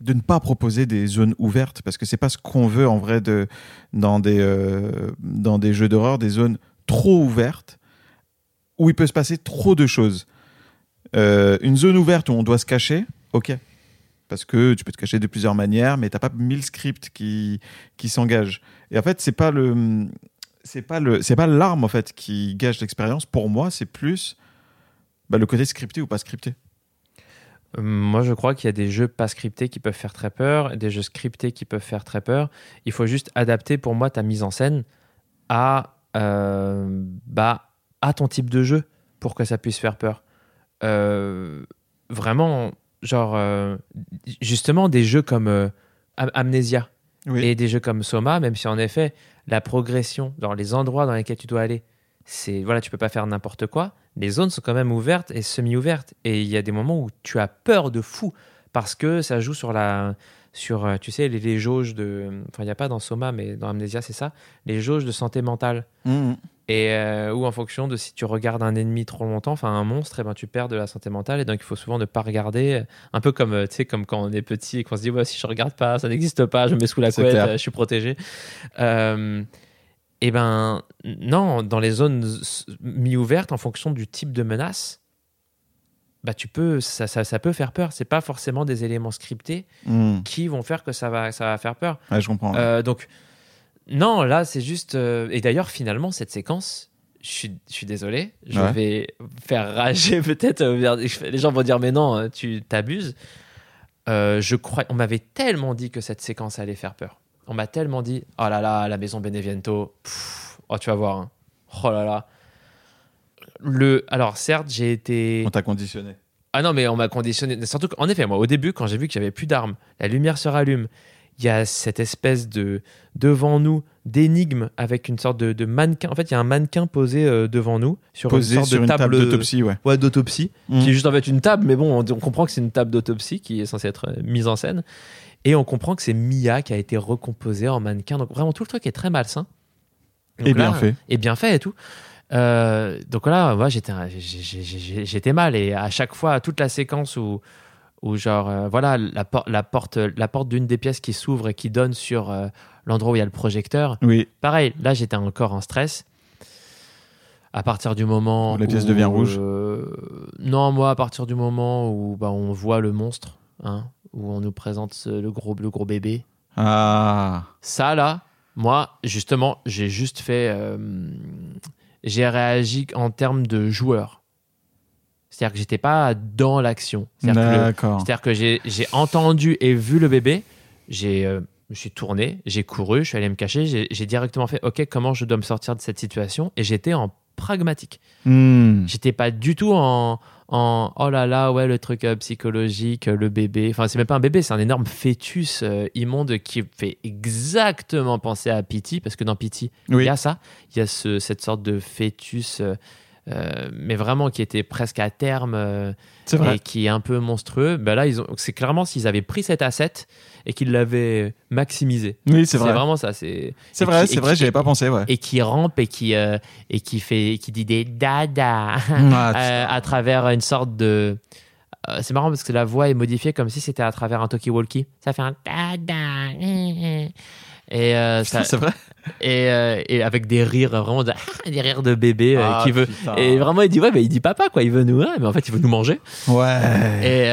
de ne pas proposer des zones ouvertes parce que c'est pas ce qu'on veut en vrai de dans des euh, dans des jeux d'horreur des zones trop ouvertes où il peut se passer trop de choses. Euh, une zone ouverte où on doit se cacher, ok. Parce que tu peux te cacher de plusieurs manières, mais t'as pas mille scripts qui, qui s'engagent. Et en fait, c'est pas pas pas l'arme en fait qui gage l'expérience. Pour moi, c'est plus bah, le côté scripté ou pas scripté. Euh, Moi, je crois qu'il y a des jeux pas scriptés qui peuvent faire très peur, des jeux scriptés qui peuvent faire très peur. Il faut juste adapter pour moi ta mise en scène à, euh, bah, à ton type de jeu pour que ça puisse faire peur. Euh, vraiment, genre, euh, justement, des jeux comme euh, Am- Amnesia Oui. et des jeux comme Soma, même si en effet, la progression dans les endroits dans lesquels tu dois aller, c'est voilà, tu peux pas faire n'importe quoi. Les zones sont quand même ouvertes et semi-ouvertes, et il y a des moments où tu as peur de fou parce que ça joue sur la sur euh, tu sais les, les jauges de enfin il y a pas dans Soma mais dans Amnesia c'est ça les jauges de santé mentale Mhm. Et euh, où en fonction de si tu regardes un ennemi trop longtemps, enfin un monstre, et ben tu perds de la santé mentale et donc il faut souvent ne pas regarder. Un peu comme euh, tu sais comme quand on est petit et qu'on se dit ouais si je regarde pas, ça n'existe pas, je me mets sous la couette, euh, je suis protégé. Euh, et ben non, dans les zones s- mi-ouvertes, en fonction du type de menace, bah tu peux ça, ça, ça peut faire peur. C'est pas forcément des éléments scriptés Mhm. qui vont faire que ça va ça va faire peur. Ouais, je comprends. Euh, donc, non, là, c'est juste. euh, Et d'ailleurs, finalement, cette séquence, je suis, je suis désolé, je Ouais. vais faire rager peut-être. euh, Les gens vont dire, mais non, euh, tu t'abuses. Euh, je crois. On m'avait tellement dit que cette séquence allait faire peur. On m'a tellement dit, oh là là, la maison Beneviento, pff, oh, tu vas voir. hein. Oh là là. Le, alors, certes, j'ai été. On t'a conditionné. Ah non, mais on m'a conditionné. Surtout qu'en effet, moi, au début, quand j'ai vu qu'il n'y avait plus d'armes, la lumière se rallume, il y a cette espèce de devant nous d'énigmes avec une sorte de, de mannequin. En fait, il y a un mannequin posé euh, devant nous sur Posé une sorte sur de une table, table d'autopsie, ouais. Ouais, d'autopsie, Mhm. qui est juste en fait une table, mais bon, on, on comprend que c'est une table d'autopsie qui est censée être euh, mise en scène. Et on comprend que c'est Mia qui a été recomposée en mannequin. Donc vraiment, tout le truc est très malsain. Donc Et bien fait. Et bien fait et tout. Euh, donc là, moi, j'étais, j'étais mal. Et à chaque fois, toute la séquence où, où genre, euh, voilà, la, por- la porte, la porte d'une des pièces qui s'ouvre et qui donne sur euh, l'endroit où il y a le projecteur, Oui. Pareil, là j'étais encore en stress. À partir du moment Où la pièce où, devient rouge euh, Non, moi à partir du moment où bah, on voit le monstre, hein, où on nous présente ce- le gros, le gros bébé. Ah. Ça là, moi justement, j'ai juste fait, j'ai réagi en termes de joueur. C'est-à-dire que j'étais pas dans l'action. C'est-à-dire que j'ai entendu et vu le bébé, j'ai, euh, je me suis tourné, j'ai couru, je suis allé me cacher, j'ai directement fait OK, comment je dois me sortir de cette situation? Et j'étais en pragmatique. Hmm. J'étais pas du tout en, en oh là là, ouais, le truc euh, psychologique, euh, le bébé. Enfin, c'est même pas un bébé, c'est un énorme fœtus euh, immonde qui fait exactement penser à Pity, parce que dans Pity, Oui. il y a ça. Il y a ce- cette sorte de fœtus. euh, euh, mais vraiment qui était presque à terme euh, C'est et qui est un peu monstrueux, ben là, c'est clairement s'ils avaient pris cet asset et qu'ils l'avaient maximisé. Oui, c'est vrai. vraiment ça. C'est C'est vrai, c'est vrai, j'y avais pas pensé, ouais. Et qui rampe et qui, euh, et qui, fait, qui dit des dada Ah, à travers une sorte de. c'est marrant parce que la voix est modifiée comme si c'était à travers un talkie-walkie. Ça fait un dada. Et, euh, ça, c'est vrai. et, euh, et avec des rires, vraiment de- des rires de bébé euh, Ah, qui veut. putain. Et vraiment, il dit ouais, mais il dit papa quoi, il veut nous, ouais, mais en fait, il veut nous manger. Ouais. Et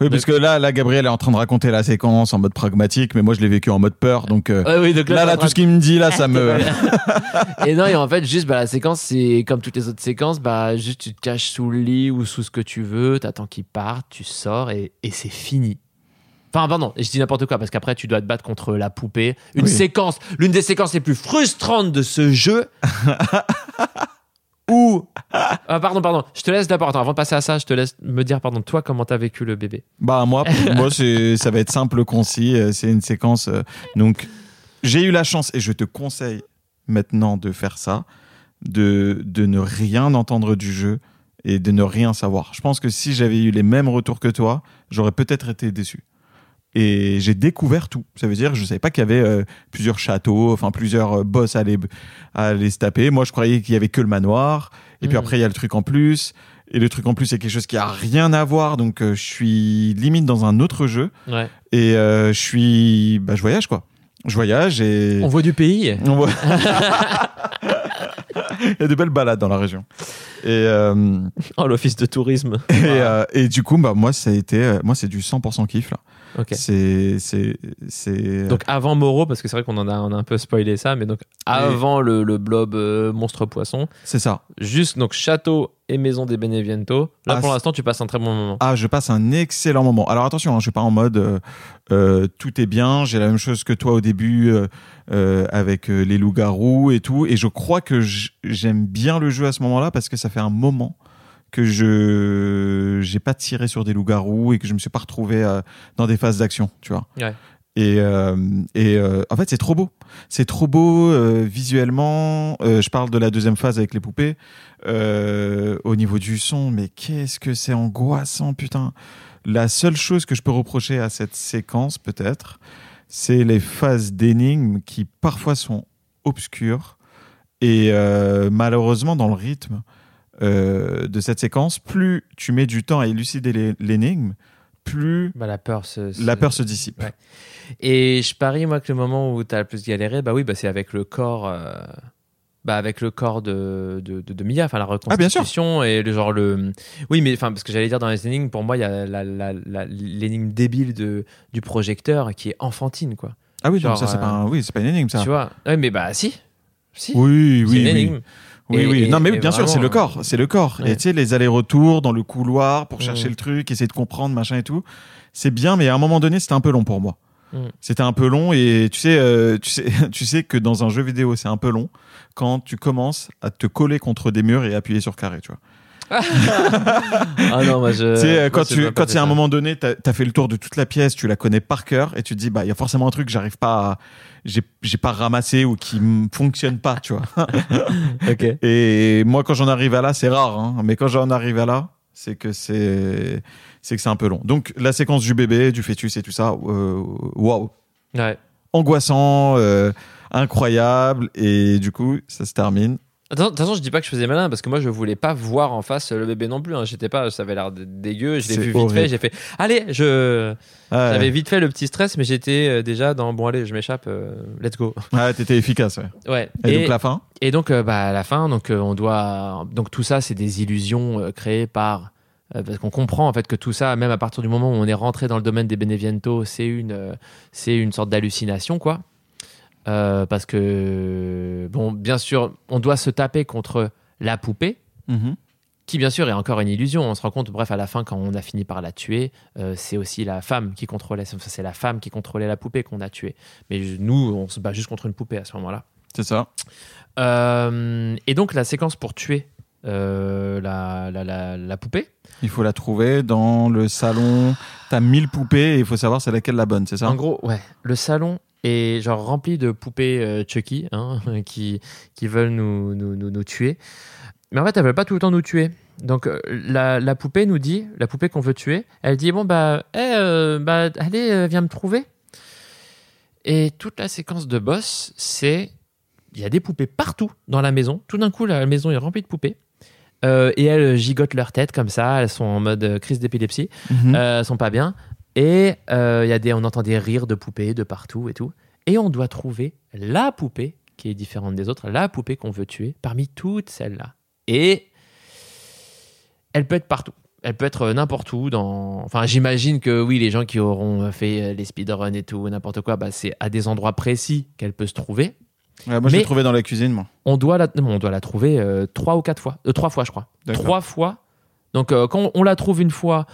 Oui, parce que là, là, Gabriel est en train de raconter la séquence en mode pragmatique, mais moi, je l'ai vécu en mode peur. Donc Ouais, oui, donc là, là, tout ce qu'il me dit, là, ça me. et non, et en fait, juste bah, la séquence, c'est comme toutes les autres séquences, bah, juste tu te caches sous le lit ou sous ce que tu veux, t'attends qu'il parte, tu sors et, et c'est fini. Enfin, pardon, je dis n'importe quoi parce qu'après, tu dois te battre contre la poupée. Une Oui. séquence, l'une des séquences les plus frustrantes de ce jeu. où. Ah, pardon, pardon, je te laisse d'abord. Attends, avant de passer à ça, je te laisse me dire, pardon, toi, comment t'as vécu le bébé Bah moi, moi ça va être simple, concis. euh, C'est une séquence. euh, donc, j'ai eu la chance et je te conseille maintenant de faire ça, de de ne rien entendre du jeu et de ne rien savoir. Je pense que si j'avais eu les mêmes retours que toi, j'aurais peut-être été déçu. Et j'ai découvert tout. Ça veut dire je savais pas qu'il y avait euh, plusieurs châteaux, enfin plusieurs euh, boss à aller, à aller se taper. Moi, je croyais qu'il y avait que le manoir. Et puis Mhm. après, il y a le truc en plus. Et le truc en plus, c'est quelque chose qui a rien à voir. Donc, euh, je suis limite dans un autre jeu. Ouais. Et euh, je suis. Bah, je voyage, quoi. Je voyage et. On voit du pays On voit- il y a de belles balades dans la région. Et, euh, Oh, l'office de tourisme. et, euh, et du coup, bah, moi, ça a été. euh, moi, c'est du 100% kiff, là. Ok. C'est. C'est. c'est- Donc avant Moreau, parce que c'est vrai qu'on en a, on a un peu spoilé ça, mais donc avant le, le blob euh, monstre poisson, C'est ça. juste donc château et maison des Beneviento. Là Ah, pour l'instant tu passes un très bon moment. Ah, je passe un excellent moment. Alors attention, hein, je suis pas en mode euh, euh, tout est bien. J'ai la même chose que toi au début euh, euh, avec euh, les loups-garous et tout. Et je crois que j'aime bien le jeu à ce moment-là parce que ça fait un moment que je j'ai pas tiré sur des loups-garous et que je me suis pas retrouvé euh, dans des phases d'action, tu vois. Ouais. Et, euh, et euh, en fait, c'est trop beau. C'est trop beau euh, visuellement. Je parle de la deuxième phase avec les poupées. Au niveau du son, mais qu'est-ce que c'est angoissant, putain. La seule chose que je peux reprocher à cette séquence, peut-être, c'est les phases d'énigmes qui parfois sont obscures. Et malheureusement, dans le rythme euh, de cette séquence, plus tu mets du temps à élucider l'énigme, plus Bah, la peur se, se- la peur se dissipe. Ouais. Et je parie moi que le moment où tu as le plus galéré, bah oui, bah c'est avec le corps. euh, Bah avec le corps de, de, de, de Mia, enfin la Ah, bien sûr. reconstitution et le genre le. Oui, mais enfin, parce que j'allais dire dans les énigmes, pour moi, il y a l'énigme débile de, du projecteur qui est enfantine, quoi. Ah oui, Genre, donc ça c'est euh, pas un- oui, c'est pas une énigme ça. Tu vois Ouais, mais bah si. Si. Oui, c'est oui, une oui. énigme. Oui, Et- oui. et- non, mais bien sûr, c'est le corps, c'est le corps. Ouais. Et tu sais, les allers-retours dans le couloir pour chercher Mm. le truc, essayer de comprendre, machin et tout, c'est bien, mais à un moment donné, c'était un peu long pour moi. Mm. C'était un peu long et tu sais, euh, tu sais, tu sais que dans un jeu vidéo, c'est un peu long quand tu commences à te coller contre des murs et appuyer sur carré, tu vois. Ah non, moi je. Tu sais, moi, quand tu, quand il y a un moment donné, t'as as fait le tour de toute la pièce, tu la connais par cœur, et tu te dis, bah, il y a forcément un truc que j'arrive pas à, j'ai, pas ramassé ou qui ne fonctionne pas, tu vois. Et moi, quand j'en arrive à là, c'est rare, hein, mais quand j'en arrive à là, c'est que c'est, c'est que c'est un peu long. Donc, la séquence du bébé, du fœtus et tout ça, euh, waouh. Ouais. Angoissant, euh, incroyable, et du coup, ça se termine. De toute façon, je dis pas que je faisais malin parce que moi je voulais pas voir en face le bébé non plus. hein. J'étais pas, ça avait l'air dégueu. Je l'ai vu vite fait. J'ai fait, allez, je. J'avais vite fait le petit stress, mais j'étais euh, déjà dans bon allez, je m'échappe, euh, let's go. ouais t'étais efficace, ouais. Ouais. Et, donc, la fin? Et donc, euh, bah, la fin, donc, euh, on doit. Donc, tout ça, c'est des illusions créées par. parce qu'on comprend en fait que tout ça, même à partir du moment où on est rentré dans le domaine des Beneviento, c'est une, c'est une sorte d'hallucination, quoi. Euh, parce que, bon, bien sûr, on doit se taper contre la poupée, Mhm. qui bien sûr est encore une illusion. On se rend compte, bref, à la fin, quand on a fini par la tuer, euh, c'est aussi la femme qui contrôlait. c'est la femme qui contrôlait la poupée qu'on a tuée. Mais nous, on se bat juste contre une poupée à ce moment-là. C'est ça. Euh, et donc la séquence pour tuer euh, la, la, la, la poupée. Il faut la trouver dans le salon. T'as 1000 poupées et il faut savoir c'est laquelle la bonne, c'est ça? En gros, ouais, le salon est genre rempli de poupées euh, Chucky hein, qui, qui veulent nous, nous, nous, nous tuer. Mais en fait, elles veulent pas tout le temps nous tuer. Donc euh, la, la poupée nous dit, la poupée qu'on veut tuer, elle dit bon bah, eh, euh, bah allez, viens me trouver. Et toute la séquence de boss, c'est il y a des poupées partout dans la maison. Tout d'un coup, la maison est remplie de poupées. Euh, et elles gigotent leur tête comme ça. Elles sont en mode crise d'épilepsie. Euh, elles sont pas bien. Et euh, y a des, on entend des rires de poupées de partout et tout. Et on doit trouver la poupée qui est différente des autres, la poupée qu'on veut tuer parmi toutes celles-là. Et elle peut être partout. Elle peut être euh, n'importe où. Dans... Enfin, j'imagine que oui, les gens qui auront fait euh, les speedruns et tout, n'importe quoi, bah, c'est à des endroits précis qu'elle peut se trouver. Ouais, moi, je l'ai mais- trouvé dans la cuisine, moi. On doit la, non, on doit la trouver euh, trois ou quatre fois. Euh, trois fois, je crois. Trois fois. Donc, quand on la trouve une fois,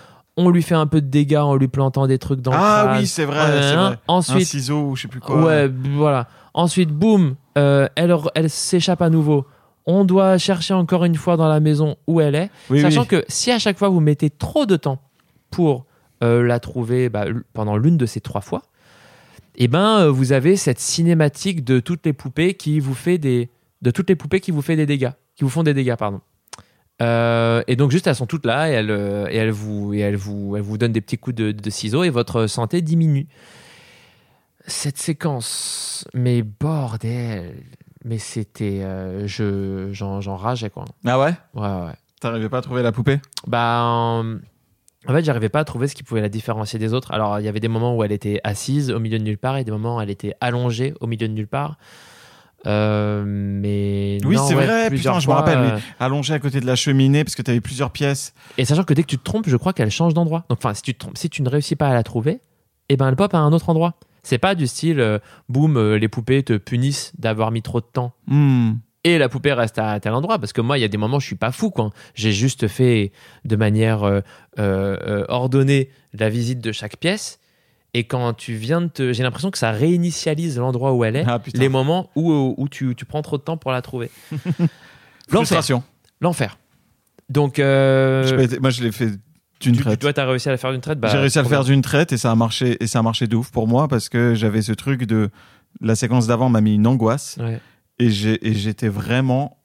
on lui fait un peu de dégâts en lui plantant des trucs dans le Ah oui, c'est vrai, Euh, c'est vrai. Un Ensuite, ciseau ou je sais plus quoi. ouais, voilà. Ensuite, boum, euh, elle, elle s'échappe à nouveau. On doit chercher encore une fois dans la maison où elle est, Oui, sachant oui. que si à chaque fois vous mettez trop de temps pour euh, la trouver bah, pendant l'une de ces trois fois, eh ben euh, vous avez cette cinématique de toutes les poupées qui vous fait des de toutes les poupées qui vous fait des dégâts, qui vous font des dégâts, pardon. Euh, et donc juste elles sont toutes là et elles, euh, et elles vous et elles vous elles vous donnent des petits coups de, de ciseaux et votre santé diminue. Cette séquence, mais bordel, mais c'était euh, je j'en j'en rageais quoi. Ah ouais Ouais ouais. T'arrivais pas à trouver la poupée? Bah, en en fait, j'arrivais pas à trouver ce qui pouvait la différencier des autres. Alors, il y avait des moments où elle était assise au milieu de nulle part et des moments où elle était allongée au milieu de nulle part. Euh, mais Oui, c'est ouais, vrai, putain, je me rappelle, euh, oui. Allongé à côté de la cheminée parce que t'avais plusieurs pièces. Et sachant que dès que tu te trompes, je crois qu'elle change d'endroit. Donc, enfin, si tu te trompes, si tu ne réussis pas à la trouver, eh ben, elle pop à un autre endroit. C'est pas du style, euh, boum, euh, les poupées te punissent d'avoir mis trop de temps Hmm. et la poupée reste à tel endroit parce que moi il y a des moments je suis pas fou quoi j'ai juste fait de manière ordonnée la visite de chaque pièce et quand tu viens de te j'ai l'impression que ça réinitialise l'endroit où elle est Ah, les moments où, où tu, tu prends trop de temps pour la trouver. L'enfer. L'enfer. Donc euh, Moi, je l'ai fait d'une tu, tu traite. dois t'as réussi à la faire d'une traite? Bah, J'ai réussi à le faire d'une traite et ça a marché et ça a marché de ouf pour moi parce que j'avais ce truc de la séquence d'avant m'a mis une angoisse Ouais. et j'ai- et j'étais vraiment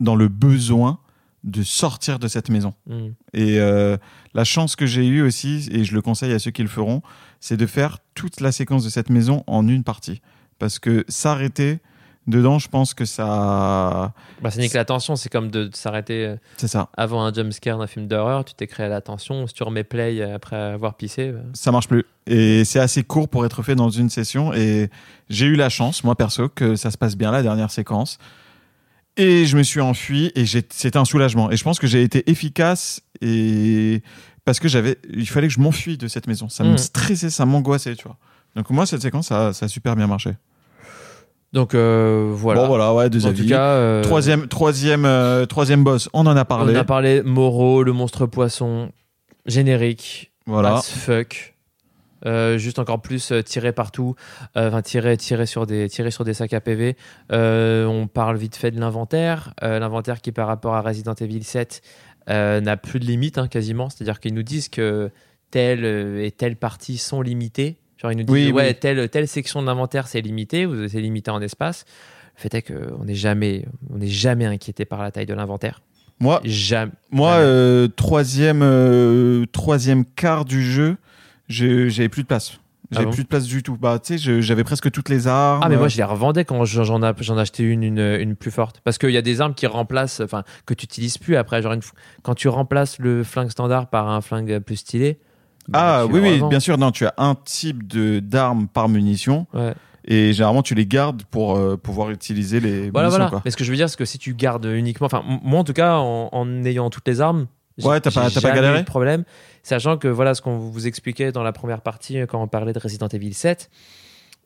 dans le besoin de sortir de cette maison. Mm. Et euh, la chance que j'ai eue aussi, et je le conseille à ceux qui le feront, c'est de faire toute la séquence de cette maison en une partie. Parce que s'arrêter dedans, je pense que ça. bah, ça nique l'attention c'est comme de, de s'arrêter euh, C'est ça. avant un jumpscare d'un film d'horreur tu t'es créé l'attention si tu remets play après avoir pissé bah, Ça marche plus. Et c'est assez court pour être fait dans une session. Et j'ai eu la chance, moi perso, que ça se passe bien la dernière séquence. Et je me suis enfui et c'était un soulagement. Et je pense que j'ai été efficace et parce que j'avais, il fallait que je m'enfuis de cette maison. Ça me Mhm. stressait, ça m'angoissait, tu vois. Donc moi, cette séquence, ça, ça a super bien marché. donc euh, voilà Bon voilà, ouais, deux en avis. tout cas euh, Troisième, troisième, euh, troisième boss, on en a On parlé. a parlé Moreau, le monstre poisson, générique, Voilà. as fuck. Euh, juste encore plus euh, tiré partout, euh, enfin tiré, tiré, sur des, tiré sur des sacs à PV. On parle vite fait de l'inventaire. L'inventaire qui, par rapport à Resident Evil 7, euh, n'a plus de limite hein, quasiment. C'est-à-dire qu'ils nous disent que telle et telle partie sont limitées. Genre, ils nous disent, Oui, ouais, oui. telle, telle section de l'inventaire, c'est limité, vous c'est limité en espace. Le fait est qu'on n'est jamais, on jamais inquiété par la taille de l'inventaire. Moi, Jamais. moi troisième, troisième quart du jeu, je- j'avais plus de place. J'avais bon plus de place du tout. Bah, tu sais, j'avais presque toutes les armes. Ah mais moi je les revendais quand j'en achetais une, une une plus forte parce qu'il y a des armes qui remplacent enfin que tu utilises plus après genre une quand tu remplaces le flingue standard par un flingue plus stylé bah, Ah oui, oui, bien sûr. Non, tu as un type d'arme par munition Ouais. et généralement tu les gardes pour euh, pouvoir utiliser les Voilà munitions. voilà. quoi. Mais ce que je veux dire c'est que si tu gardes uniquement enfin moi en tout cas en, en ayant toutes les armes Ouais, t'as pas- pas galéré eu de problème sachant que voilà ce qu'on vous expliquait dans la première partie euh, quand on parlait de Resident Evil 7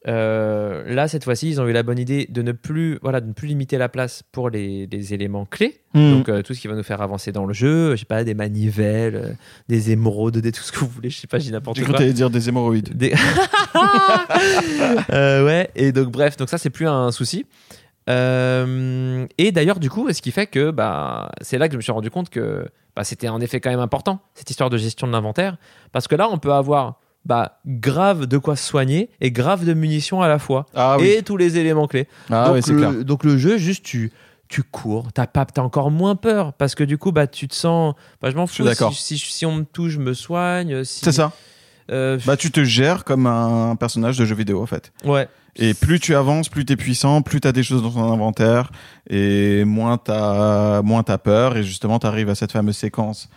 euh, là cette fois-ci ils ont eu la bonne idée de ne plus voilà de ne plus limiter la place pour les, les éléments clés Hmm. Donc euh, tout ce qui va nous faire avancer dans le jeu, je sais pas, des manivelles, euh, des émeraudes, des tout ce que vous voulez, je sais pas, j'ai n'importe J'ai cru quoi. que t'allais dire des hémorroïdes. Des- ouais, et donc bref, donc ça c'est plus un souci. Euh, et d'ailleurs du coup, ce qui fait que bah c'est là que je me suis rendu compte que bah, c'était en effet quand même important cette histoire de gestion de l'inventaire, parce que là on peut avoir bah, grave de quoi se soigner et grave de munitions à la fois Ah oui. et tous les éléments clés Ah donc, oui, le, clair. donc le jeu, juste tu, tu cours, t'as pas, t'as encore moins peur parce que du coup, bah, tu te sens. Bah, je m'en fous. Si, si, si on me touche, je me soigne. Si, C'est ça. Euh, Bah, tu te gères comme un personnage de jeu vidéo en fait. ouais. Et plus tu avances, plus tu es puissant, plus tu as des choses dans ton inventaire et moins tu as moins t'as peur et justement tu arrives à cette fameuse séquence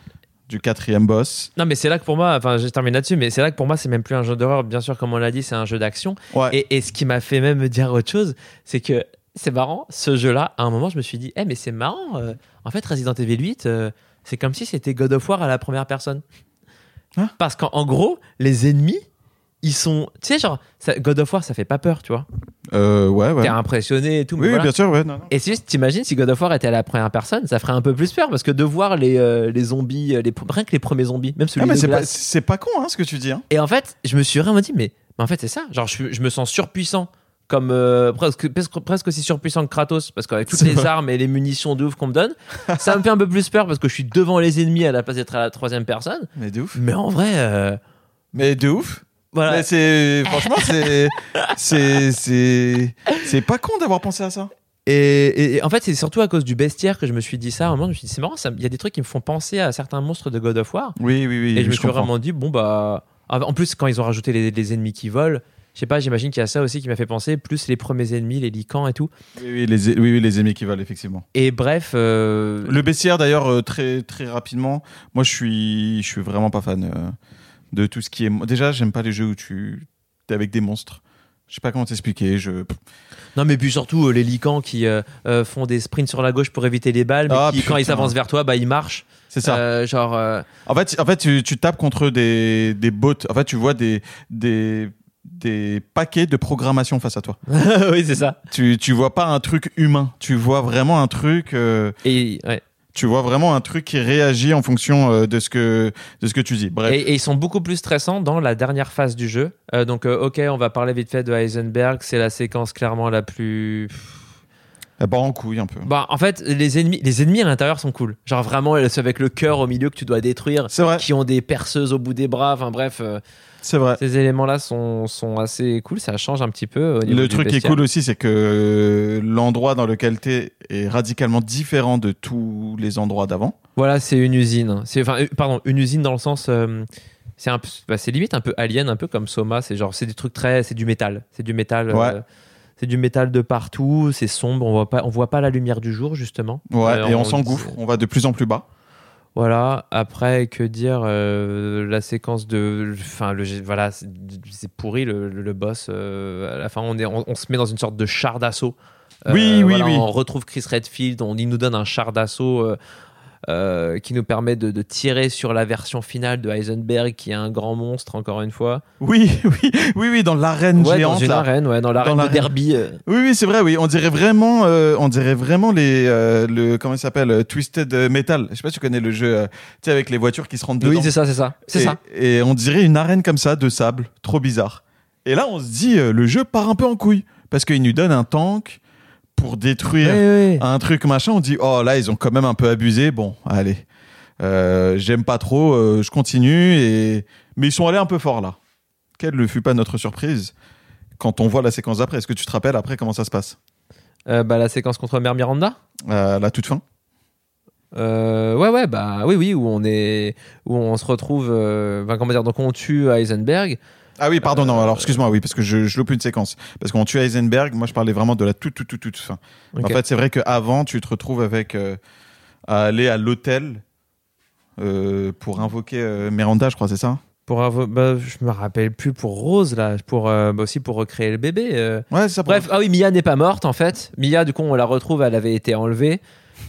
du quatrième boss. Non, mais c'est là que pour moi, enfin, je termine là-dessus, mais c'est là que pour moi, c'est même plus un jeu d'horreur. Bien sûr, comme on l'a dit, c'est un jeu d'action. Ouais. Et, et ce qui m'a fait même me dire autre chose, c'est que c'est marrant, ce jeu-là, à un moment, je me suis dit, eh, mais c'est marrant. euh, en fait, Resident Evil 8, euh, c'est comme si c'était God of War à la première personne. Hein Parce qu'en en gros, les ennemis, ils sont. Tu sais, genre, ça- God of War, ça fait pas peur, tu vois. Euh, ouais, ouais. T'es impressionné et tout. mais Oui, oui, voilà. bien sûr, ouais. non, non. Et c'est juste, t'imagines si God of War était à la première personne, ça ferait un peu plus peur parce que de voir les, euh, les zombies, euh, les, rien que les premiers zombies, même celui Ah, mais de c'est pas, c'est pas con hein, ce que tu dis. Hein. Et en fait, je me suis vraiment dit, mais, mais en fait, c'est ça. Genre, je, je me sens surpuissant. Comme euh, presque, presque, presque aussi surpuissant que Kratos, parce qu'avec toutes les vrai. armes et les munitions de ouf qu'on me donne, ça me fait un peu plus peur parce que je suis devant les ennemis à la place d'être à la troisième personne. Mais de ouf. Mais en vrai, euh, Mais de ouf. voilà. C'est franchement c'est c'est c'est pas con d'avoir pensé à ça. Et, et- et en fait, c'est surtout à cause du bestiaire que je me suis dit ça. À un moment, je me suis dit, c'est marrant, il y a des trucs qui me font penser à certains monstres de God of War. Oui, oui, oui. Et je me suis comprends. vraiment dit, bon, bah. En plus, quand ils ont rajouté les, les ennemis qui volent, je sais pas, j'imagine qu'il y a ça aussi qui m'a fait penser, plus les premiers ennemis, les licans et tout. Oui, oui, les, oui, oui, les ennemis qui volent, effectivement. Et bref. euh, Le bestiaire, d'ailleurs, euh, très, très rapidement, moi, je suis, je suis vraiment pas fan euh, de tout ce qui est. Déjà, j'aime pas les jeux où tu es avec des monstres. Je sais pas comment t'expliquer. Je... Non, mais puis surtout, les licans qui font des sprints sur la gauche pour éviter les balles, mais Ah, qui, quand ils putain. avancent vers toi, bah, ils marchent. C'est ça. Euh, genre. euh, En fait, en fait tu, tu tapes contre des, des bots. En fait, tu vois des, des, des paquets de programmation face à toi. oui, c'est ça. Tu, tu vois pas un truc humain. Tu vois vraiment un truc. euh, Et, ouais. tu vois vraiment un truc qui réagit en fonction euh, de ce que de ce que tu dis. Bref. Et, et ils sont beaucoup plus stressants dans la dernière phase du jeu. Euh, donc, ok, on va parler vite fait de Heisenberg. C'est la séquence clairement la plus. Elle part en couille un peu. Bah, en fait, les ennemis, les ennemis à l'intérieur sont cool. Genre vraiment, c'est avec le cœur au milieu que tu dois détruire, C'est vrai. qui ont des perceuses au bout des bras. Enfin bref, C'est vrai. ces éléments-là sont, sont assez cool. Ça change un petit peu. Au niveau Le truc qui est cool aussi, c'est que l'endroit dans lequel tu es est radicalement différent de tous les endroits d'avant. Voilà, c'est une usine. C'est enfin, euh, pardon, une usine dans le sens. euh, c'est un peu- bah, c'est limite un peu alien, un peu comme Soma. C'est genre, c'est des trucs très, c'est du métal. C'est du métal. Ouais. euh, c'est du métal de partout. C'est sombre. On voit pas, on voit pas la lumière du jour justement. Ouais, Euh, et on, s'engouffre, on va de plus en plus bas. Voilà. Après, que dire euh, La séquence de, enfin, le, voilà, c'est pourri le, le- le boss. euh, à la fin, on est, on, on se met dans une sorte de char d'assaut. Euh, Oui, oui, voilà, oui. On retrouve Chris Redfield. On, il nous donne un char d'assaut. euh, euh, qui nous permet de, de tirer sur la version finale de Heisenberg, qui est un grand monstre, encore une fois. Oui, oui, oui, oui, dans l'arène Ouais, géante. dans une là. arène, ouais, dans l'arène de derby. euh. Oui, oui, c'est vrai, oui. On dirait vraiment, euh, on dirait vraiment les, euh, le, comment il s'appelle, euh, Twisted Metal. Je sais pas si tu connais le jeu, euh, tu sais, avec les voitures qui se rentrent dedans. Oui, c'est ça, c'est ça. C'est et, ça. Et on dirait une arène comme ça, de sable, trop bizarre. Et là, on se dit, le jeu part un peu en couille. Parce qu'il nous donne un tank pour détruire un truc machin. On dit, oh là, ils ont quand même un peu abusé. Bon, allez. Euh, J'aime pas trop, euh, je continue. Et... Mais ils sont allés un peu fort là. Quelle ne fut pas notre surprise quand on voit la séquence d'après Est-ce que tu te rappelles après comment ça se passe? Euh, bah, la séquence contre Mère Miranda? La toute fin Euh, ouais, ouais, bah oui, oui, où on est, où on se retrouve, euh, comment dire, donc on tue Heisenberg. Ah oui, pardon, non, alors excuse-moi, oui, parce que je, je loupe une séquence. Parce qu'on tue Heisenberg, moi je parlais vraiment de la toute, toute, toute, toute fin. En fait, c'est vrai qu'avant, tu te retrouves avec. euh, à aller à l'hôtel euh, pour invoquer euh, Miranda, je crois, c'est ça? Pour avoir, bah, je me rappelle plus pour Rose là, pour euh, bah, aussi pour recréer le bébé. euh. Ouais, ça. Bref, ah oui, Mia n'est pas morte en fait. Mia, du coup, on la retrouve, elle avait été enlevée.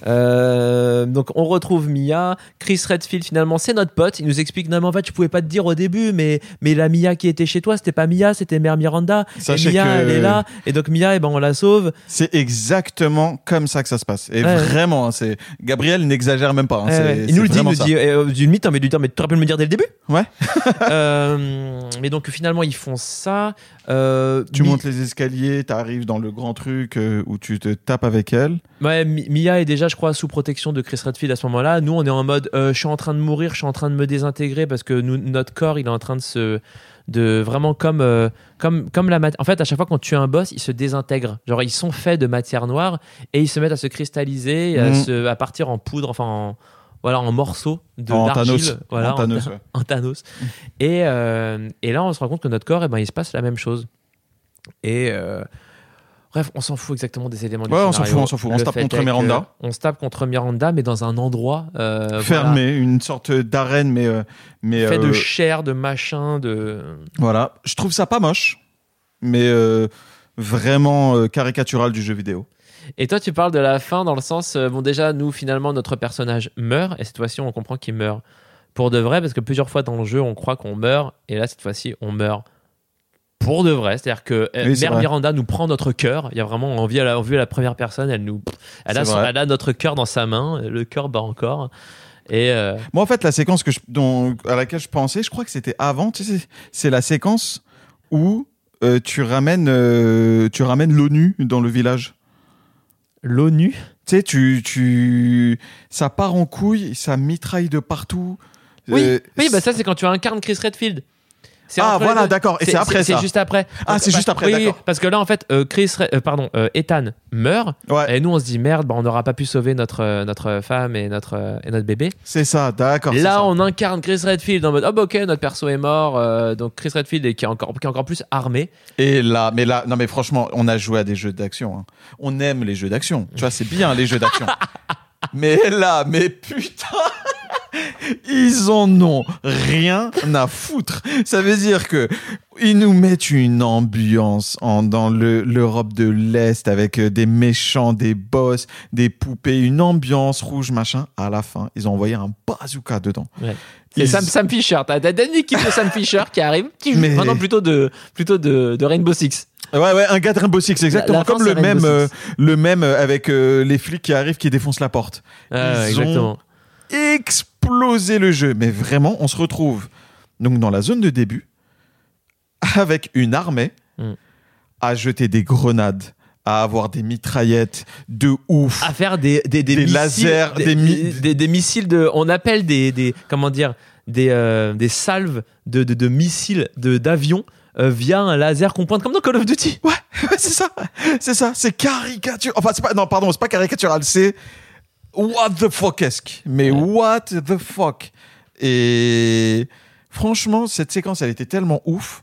Euh, donc on retrouve Mia, Chris Redfield finalement c'est notre pote. Il nous explique non mais en fait je pouvais pas te dire au début mais mais la Mia qui était chez toi c'était pas Mia c'était Mère Miranda. Sachez et Mia que- elle est là et donc Mia et ben on la sauve. C'est exactement comme ça que ça se passe. Et Ouais. vraiment, hein, c'est Gabriel n'exagère même pas. hein, Ouais. Il nous le dit, il nous dit euh, d'une mythe, mais lui dire mais tu te rappelles me le dire dès le début? Ouais. Euh, mais donc finalement ils font ça. Euh, Tu Mi- montes les escaliers, tu arrives dans le grand truc euh, où tu te tapes avec elle. Ouais, Mi- Mia est déjà, je crois, sous protection de Chris Redfield à ce moment-là. Nous, on est en mode, euh, je suis en train de mourir, je suis en train de me désintégrer parce que nous, notre corps, il est en train de se, de vraiment comme, comme, comme la matière. En fait, à chaque fois qu'on tue un boss, ils se désintègrent. Genre, ils sont faits de matière noire et ils se mettent à se cristalliser, à, Mhm. se, à partir en poudre, enfin, en, voilà, en morceaux de En. Thanos. Voilà, En Thanos, ouais. en Thanos. Et, euh, et là, on se rend compte que notre corps, eh ben, il se passe la même chose. Et euh, bref, on s'en fout exactement des éléments du Ouais, on s'en fout, on s'en fout. On se tape contre Miranda. On se tape contre Miranda, mais dans un endroit euh, Fermé, une sorte d'arène, mais. mais fait de chair, de machin, de. Voilà. Je trouve ça pas moche, mais vraiment euh, caricatural du jeu vidéo. Et toi, tu parles de la fin dans le sens, euh, bon, déjà, nous, finalement, notre personnage meurt, et cette fois-ci, on comprend qu'il meurt pour de vrai, parce que plusieurs fois dans le jeu, on croit qu'on meurt, et là, cette fois-ci, on meurt pour de vrai. C'est-à-dire que euh, Oui, Mère vrai. Miranda nous prend notre cœur. Il y a vraiment, on vit à la, on vit à la première personne, elle nous, elle a, son- elle a notre cœur dans sa main, le cœur bat encore. Et euh, Moi, en fait, la séquence que je, dont, à laquelle je pensais, je crois que c'était avant. Tu sais, c'est- c'est la séquence où euh, tu ramènes, euh, tu ramènes l'ONU dans le village. l'ONU, Tu sais, tu, tu, ça part en couille, ça mitraille de partout. Oui, Euh, oui, bah ça c'est quand tu incarnes Chris Redfield. C'est Ah, voilà, d'accord. Et c'est après C'est ça. juste après. Ah, c'est juste après, oui, parce que là en fait, euh, Chris, euh, pardon, euh, Ethan meurt et nous on se dit merde, bah, on n'aura pas pu sauver notre notre femme et notre et notre bébé. c'est ça, d'accord. c'est Là, on incarne Chris Redfield en mode oh bah, ok, notre perso est mort, donc Chris Redfield est- qui est encore qui est encore plus armé. Et là, mais là, non, mais franchement, on a joué à des jeux d'action. hein. On aime les jeux d'action. Tu vois, c'est bien les jeux d'action. mais là, mais putain, ils en ont rien à foutre. Ça veut dire que ils nous mettent une ambiance en, dans le- l'Europe de l'Est avec euh, des méchants, des boss, des poupées, une ambiance rouge, machin. À la fin, ils ont envoyé un bazooka dedans. C'est Ils- Sam, Sam Fisher. T'as une équipe de Sam Fisher qui arrive, Mais- maintenant plutôt de plutôt de, de Rainbow Six. Ouais, ouais, un gars de Rainbow Six, exactement La- la fin, comme c'est le même, Rainbow euh, le même euh, avec euh, les flics qui arrivent, qui défoncent la porte. Ah, Ils ont- exactement. Exploser le jeu, mais vraiment, on se retrouve donc dans la zone de début avec une armée Mm. à jeter des grenades, à avoir des mitraillettes de ouf. à faire des, des, des, Des missiles, lasers, des, des mi- des- des missiles de. On appelle des, des comment dire des, euh, des salves de, de, de missiles de d'avions euh, via un laser qu'on pointe comme dans Call of Duty. Ouais, c'est ça, c'est ça, c'est caricature. Enfin, c'est pas, non, pardon, c'est pas caricatural, c'est what the fuck-esque. Mais what the fuck. Et franchement, cette séquence, elle était tellement ouf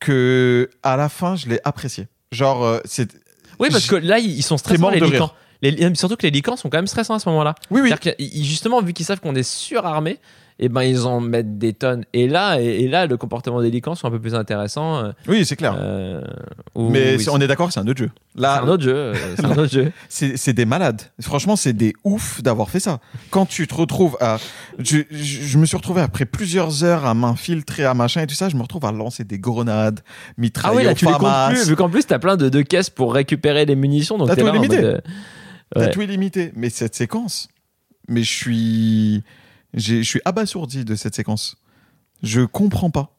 que à la fin, je l'ai appréciée. Genre, euh, c'est. Oui, parce que là ils sont stressants mort les de licans. Les- surtout que les licans sont quand même stressants à ce moment-là. Oui, oui. Que, ils- justement, vu qu'ils savent qu'on est surarmé, et ben ils en mettent des tonnes. Et là, et, et là, le comportement des licans sont un peu plus intéressants. euh, Oui, c'est clair. euh, où- Mais oui, c'est- on est d'accord, c'est un autre jeu. c'est Là, un autre jeu. euh, C'est un autre jeu. c'est c'est des malades. Franchement, c'est des oufs d'avoir fait ça. Quand tu te retrouves à. Je, je, je me suis retrouvé après plusieurs heures à m'infiltrer, à machin et tout ça, je me retrouve à lancer des grenades, mitrailler Ah oui, là tu les comptes plus, vu qu'en plus t'as plein de, de caisses pour récupérer les munitions. Donc T'as tout là en limité. mode, euh, T'as tout illimité. Mais cette séquence, mais je suis. Je suis abasourdi de cette séquence. Je comprends pas.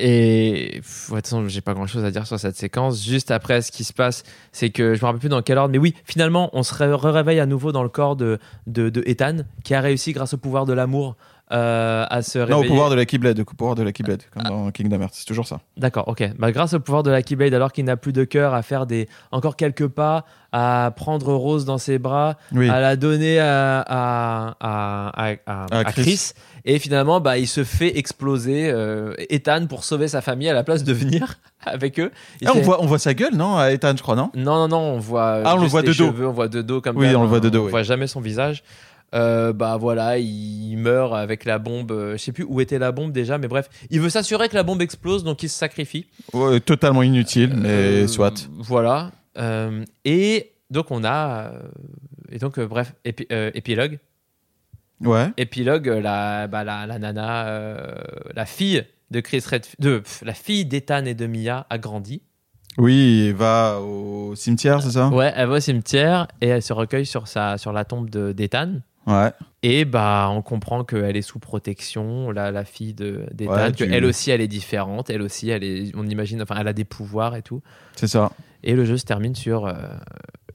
Et de toute façon, j'ai pas grand chose à dire sur cette séquence. Juste après, ce qui se passe, c'est que je me rappelle plus dans quel ordre, mais oui, finalement, on se ré- réveille à nouveau dans le corps de, de, de Ethan, qui a réussi, grâce au pouvoir de l'amour, euh, à se réveiller. Non, au pouvoir de la Keyblade, au pouvoir de la Keyblade, comme dans Kingdom Hearts, c'est toujours ça. D'accord, ok. Bah, grâce au pouvoir de la Keyblade, alors qu'il n'a plus de cœur, à faire des encore quelques pas, à prendre Rose dans ses bras, Oui. à la donner à, à, à, Chris. Chris. Et finalement, bah, il se fait exploser euh, Ethan pour sauver sa famille à la place de venir avec eux. Ah, on, voit, on voit sa gueule, non À Ethan, je crois, non? Non, non, non, on voit. Ah, on le voit de dos. cheveux, on voit de dos comme Oui, on le voit de hein, dos, On oui. voit jamais son visage. Euh, bah voilà, il meurt avec la bombe. euh, Je sais plus où était la bombe déjà, mais bref, il veut s'assurer que la bombe explose, donc il se sacrifie. Ouais, Totalement inutile, mais Euh, soit. Voilà. Et donc on a. et donc, bref, épi- épilogue. Ouais. Épilogue, la, bah, la, la nana, la fille de Chris Redfield, de, pff, la fille d'Ethan et de Mia a grandi. Oui, il va au cimetière, c'est ça? Ouais, elle va au cimetière et elle se recueille sur, sa, sur la tombe de- d'Ethan. Ouais. Et bah, on comprend qu'elle est sous protection, la, la fille de- d'Ethan, Ouais, tu- qu'elle aussi, elle est différente, elle aussi, elle est, on imagine, enfin, elle a des pouvoirs et tout. C'est ça. Et le jeu se termine sur euh,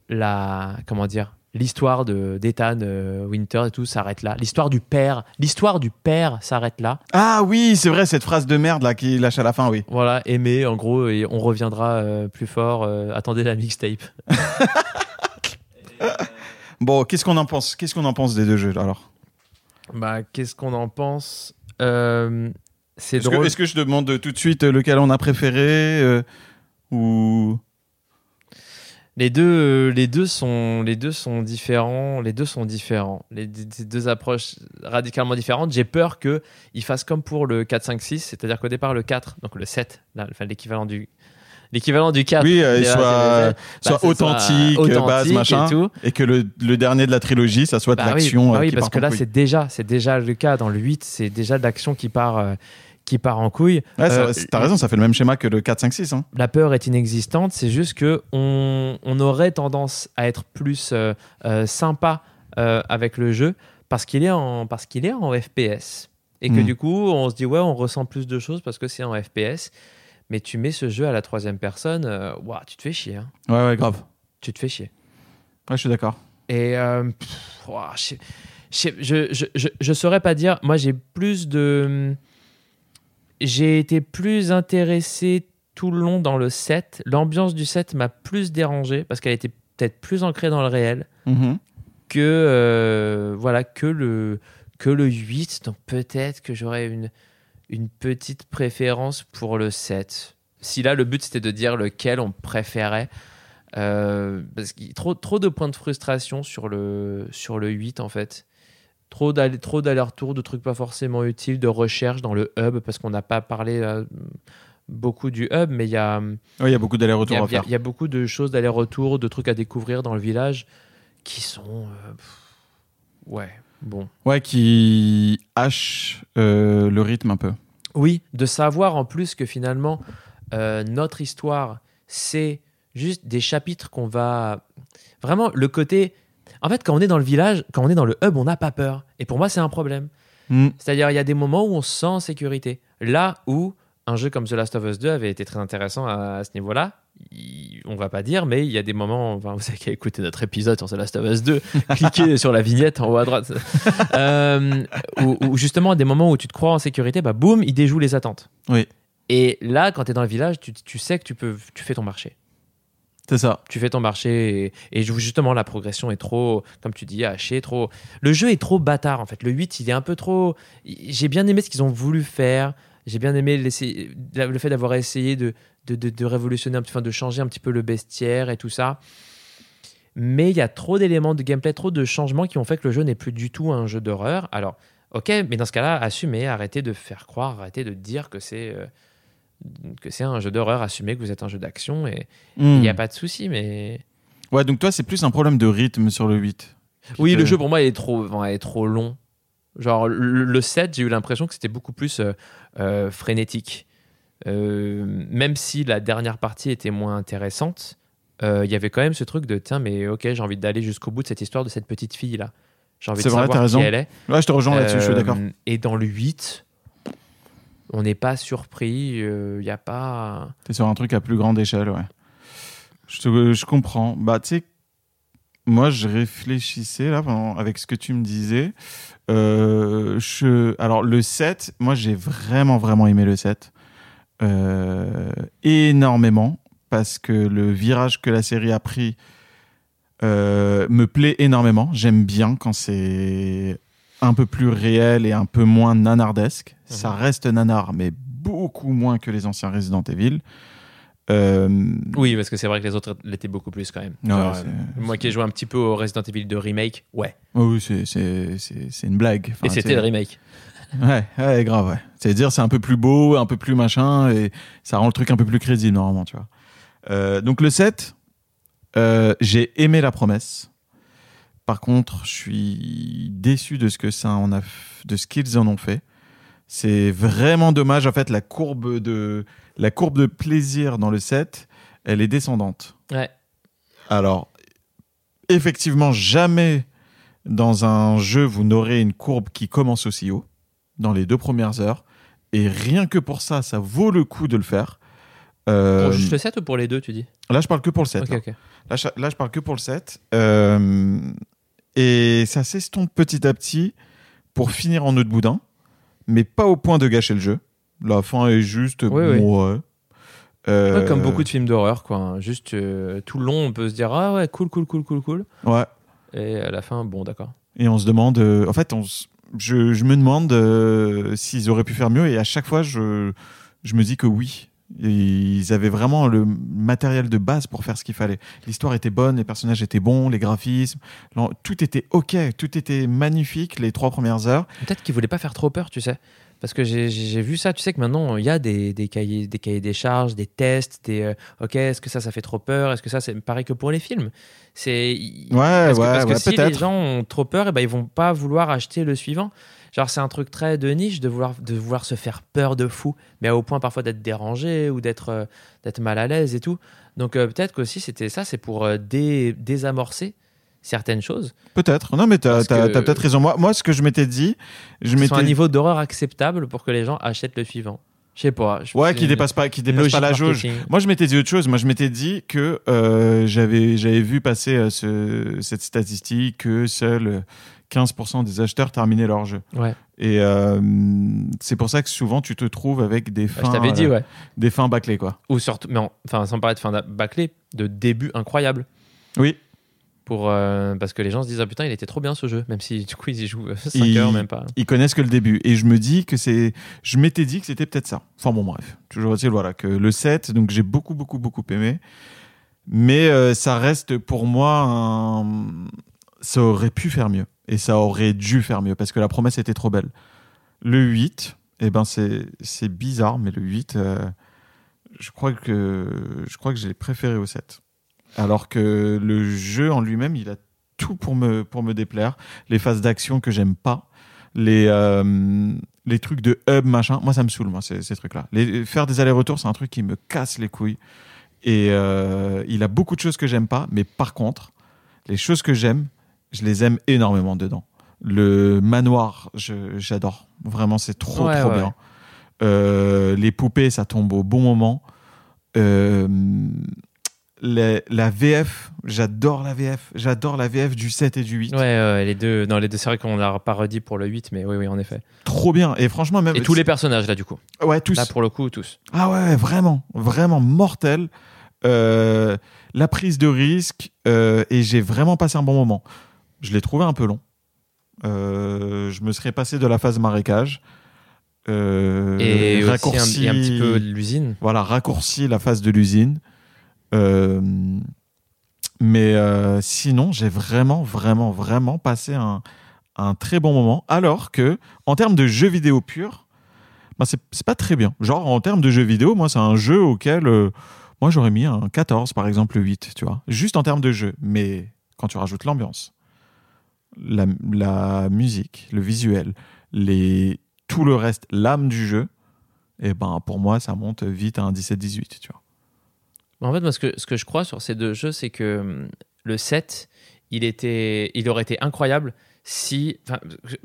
la, comment dire, l'histoire de d'Ethan euh, Winter et tout s'arrête là. L'histoire du père, l'histoire du père s'arrête là. Ah oui, c'est vrai, cette phrase de merde là qui lâche à la fin, oui. Voilà, aimé, en gros, et on reviendra euh, plus fort. euh, attendez la mixtape. Bon, qu'est-ce qu'on en pense Qu'est-ce qu'on en pense des deux jeux alors? Bah, qu'est-ce qu'on en pense? Euh, C'est Est-ce que, drôle. est-ce que je demande tout de suite lequel on a préféré euh, ou Les deux, euh, les deux sont, les deux sont différents. Les deux sont différents. Les, deux approches radicalement différentes. J'ai peur que ils fassent comme pour le 4, 5, 6, c'est-à-dire qu'au départ le 4, donc le 7, là, enfin, l'équivalent du, l'équivalent du 4. oui, euh, soit, soit bah, ce authentique, authentique base, et machin, et, tout. que le, le dernier de la trilogie, ça soit de Bah oui, l'action. bah euh, oui, qui parce part que là c'est déjà, c'est déjà le cas dans le 8, c'est déjà de l'action qui part, euh, qui part en couille. Ouais, Euh, t'as raison, ça fait le même schéma que le 4, 5, 6. Hein. la peur est inexistante, c'est juste que on, on aurait tendance à être plus euh, euh, sympa euh, avec le jeu parce qu'il est en parce qu'il est en FPS et que Mm. du coup on se dit ouais on ressent plus de choses parce que c'est en FPS, mais tu mets ce jeu à la troisième personne, euh, tu te fais chier, hein. Ouais, ouais, grave. tu te fais chier. Ouais, je suis d'accord. Et euh, pff, je, je, je, je, je, saurais pas dire. Moi, j'ai plus de. J'ai été plus intéressé tout le long dans le set. L'ambiance du set m'a plus dérangé parce qu'elle était peut-être plus ancrée dans le réel Mhm. que, euh, voilà, que, le, que le 8. Donc peut-être que j'aurais une, une petite préférence pour le 7. Si là, le but c'était de dire lequel on préférait. euh, parce qu'il y a trop, trop de points de frustration sur le, sur le 8 en fait. Trop d'aller- trop d'aller-retour, de trucs pas forcément utiles, de recherche dans le hub, parce qu'on n'a pas parlé euh, beaucoup du hub, mais il y a, Ouais, il y a beaucoup a, à il y a- faire. il y a beaucoup de choses d'aller-retour, de trucs à découvrir dans le village qui sont. euh, pff, ouais, bon. Ouais, qui hache euh, le rythme un peu. Oui, de savoir en plus que finalement, euh, notre histoire, c'est juste des chapitres qu'on va. Vraiment, le côté. En fait, quand on est dans le village, quand on est dans le hub, on n'a pas peur. Et pour moi, c'est un problème. Mm. C'est-à-dire, il y a des moments où on se sent en sécurité. Là où un jeu comme The Last of Us 2 avait été très intéressant à, à ce niveau-là, il- on va pas dire, mais il y a des moments, enfin, vous savez qu'à écouter notre épisode sur The Last of Us 2, cliquez sur la vignette en haut à droite, Euh, où, où justement, à des moments où tu te crois en sécurité, bah boum, il déjoue les attentes. Oui. Et là, quand tu es dans le village, tu, tu sais que tu, peux, tu fais ton marché C'est ça. tu fais ton marché et, et justement la progression est trop comme tu dis haché trop le jeu est trop bâtard en fait le 8 il est un peu trop j'ai bien aimé ce qu'ils ont voulu faire j'ai bien aimé le fait d'avoir essayé de, de, de- de révolutionner enfin, de changer un petit peu le bestiaire et tout ça mais il y a trop d'éléments de gameplay trop de changements qui ont fait que le jeu n'est plus du tout un jeu d'horreur alors ok mais dans ce cas-là assumez arrêtez de faire croire arrêtez de dire que c'est euh, que c'est un jeu d'horreur assumez que vous êtes un jeu d'action et il n'y a pas de souci mais Ouais, donc toi, c'est plus un problème de rythme sur le 8. Oui, te- le jeu pour moi il est trop, enfin, il est trop long. Genre le, le 7, j'ai eu l'impression que c'était beaucoup plus euh, euh, frénétique. Euh, même si la dernière partie était moins intéressante, euh, il y avait quand même ce truc de tiens, mais ok, j'ai envie d'aller jusqu'au bout de cette histoire de cette petite fille là. J'ai envie C'est de vrai, savoir t'as raison. qui elle est. Ouais, je te rejoins là-dessus, je suis Euh, d'accord. Et dans le 8, on n'est pas surpris. Il n'y a pas. T'es sur un truc à plus grande échelle, ouais. Je, te- je comprends. Bah, tu sais, moi, je réfléchissais là pendant- avec ce que tu me disais. Euh, je, alors, le 7, moi, j'ai vraiment, vraiment aimé le 7. Euh, énormément. Parce que le virage que la série a pris euh, me plaît énormément. J'aime bien quand c'est un peu plus réel et un peu moins nanardesque. Ça reste nanar, mais beaucoup moins que les anciens Resident Evil. Euh, Oui, parce que c'est vrai que les autres l'étaient beaucoup plus quand même. ouais, Genre, c'est- euh, moi qui ai joué un petit peu au Resident Evil 2 remake, ouais. Oh oui, c'est- une blague. Enfin, Et c'était le remake. Ouais, ouais, grave, ouais. C'est-à-dire, c'est un peu plus beau, un peu plus machin, et ça rend le truc un peu plus crédible, normalement, tu vois. Euh, donc, le 7, euh, j'ai aimé la promesse. Par contre, je suis déçu de ce que ça en a, de ce qu'ils en ont fait. C'est vraiment dommage. En fait, la courbe de, la courbe de plaisir dans le 7, elle est descendante. Ouais. Alors, effectivement, jamais dans un jeu, vous n'aurez une courbe qui commence aussi haut, dans les deux premières heures. Et rien que pour ça, ça vaut le coup de le faire. Euh, Pour juste le 7 ou pour les deux, tu dis? Là, je parle que pour le 7. Ok, là. je, là, je parle que pour le 7. Euh, et ça s'estompe petit à petit pour finir en nœud de boudin, mais pas au point de gâcher le jeu. La fin est juste. Oui, oui. ouais. Euh, Ouais, comme beaucoup de films d'horreur, quoi. Juste euh, tout le long, on peut se dire ah ouais, cool, cool, cool, cool, cool. Ouais. Et à la fin, bon, d'accord. Et on se demande. euh, en fait, on s- je, me demande euh, s'ils auraient pu faire mieux. Et à chaque fois, je, je me dis que oui. Ils avaient vraiment le matériel de base pour faire ce qu'il fallait. L'histoire était bonne, les personnages étaient bons, les graphismes, tout était ok, tout était magnifique les trois premières heures. Peut-être qu'ils voulaient pas faire trop peur, tu sais. Parce que j'ai- vu ça, tu sais que maintenant, il y a des, des cahiers, des cahiers des charges, des tests, des euh, OK, est-ce que ça, ça fait trop peur? Est-ce que ça, c'est pareil que pour les films? C'est Ouais, parce que, ouais, parce que ouais, si les gens ont trop peur, et ben, ils vont pas vouloir acheter le suivant. Genre, c'est un truc très de niche de vouloir, de vouloir se faire peur de fou, mais au point parfois d'être dérangé ou d'être euh, d'être mal à l'aise et tout. Donc, euh, peut-être qu'aussi, c'était ça, c'est pour dé- désamorcer certaines choses. Peut-être. Non, mais que- t'as peut-être raison. Moi, moi, ce que je m'étais dit, je Sur un m'étais. niveau d'horreur acceptable pour que les gens achètent le suivant. Je sais pas. je- Ouais, qui dépasse pas, qui dépasse pas la jauge. Moi, je m'étais dit autre chose. Moi, je m'étais dit que euh, j'avais j'avais vu passer euh, ce- cette statistique que seuls euh, 15% des acheteurs terminaient leur jeu. Ouais. Et euh, c'est pour ça que souvent tu te trouves avec des Bah, fins, je t'avais dit, euh, ouais. des fins bâclées, quoi. Ou surtout, mais en- enfin, sans parler de fin d'a- bâclée, de début incroyable. Oui. Pour, euh, parce que les gens se disent, ah putain, il était trop bien ce jeu, même si du coup ils y jouent 5 Il- heures, même pas. Ils connaissent que le début. Et je me dis que c'est. Je m'étais dit que c'était peut-être ça. Enfin bon, bref. Toujours est-il, voilà, que le 7, donc j'ai beaucoup, beaucoup, beaucoup aimé. Mais euh, ça reste pour moi un. Ça aurait pu faire mieux. Et ça aurait dû faire mieux parce que la promesse était trop belle. Le 8, eh ben c'est c'est bizarre, mais le 8, euh, je crois que je crois que j'ai préféré au 7. Alors que le jeu en lui-même, il a tout pour me, pour me déplaire. Les phases d'action que j'aime pas, les, euh, les trucs de hub, machin. Moi, ça me saoule, moi, ces, ces trucs-là. Faire des allers-retours, c'est un truc qui me casse les couilles. Et euh, il a beaucoup de choses que j'aime pas, mais par contre, les choses que j'aime, je les aime énormément dedans. Le manoir, j'adore. Vraiment, c'est trop, Ouais, trop ouais, bien. Euh, les poupées, ça tombe au bon moment. Euh, la VF, j'adore la VF. J'adore la VF du 7 et du 8. Ouais, ouais, les deux, non, les deux, c'est vrai qu'on l'a pas redit pour le 8, mais oui, oui, en effet. Trop bien. Et franchement, même. Et tous les personnages, là, du coup. Ouais, tous. Là, pour le coup, tous. Ah ouais, vraiment, vraiment mortel. Euh, la prise de risque, euh, et j'ai vraiment passé un bon moment. Je l'ai trouvé un peu long. Euh, je me serais passé de la phase marécage. Et aussi un, raccourci, et un petit peu l'usine. voilà, raccourci la phase de l'usine. Euh, mais euh, sinon, j'ai vraiment, vraiment, vraiment passé un, très bon moment. Alors que, en termes de jeux vidéo purs, bah, c'est pas très bien. Genre, en termes de jeux vidéo, moi, c'est un jeu auquel euh, moi j'aurais mis un 14, par exemple, le 8, tu vois. Juste en termes de jeu. Mais quand tu rajoutes l'ambiance, la, musique, le visuel, les, tout le reste, l'âme du jeu, et ben pour moi, ça monte vite à un 17-18, tu vois. En fait, moi, ce que, ce que je crois sur ces deux jeux, c'est que hum, le 7, il, était, il aurait été incroyable si.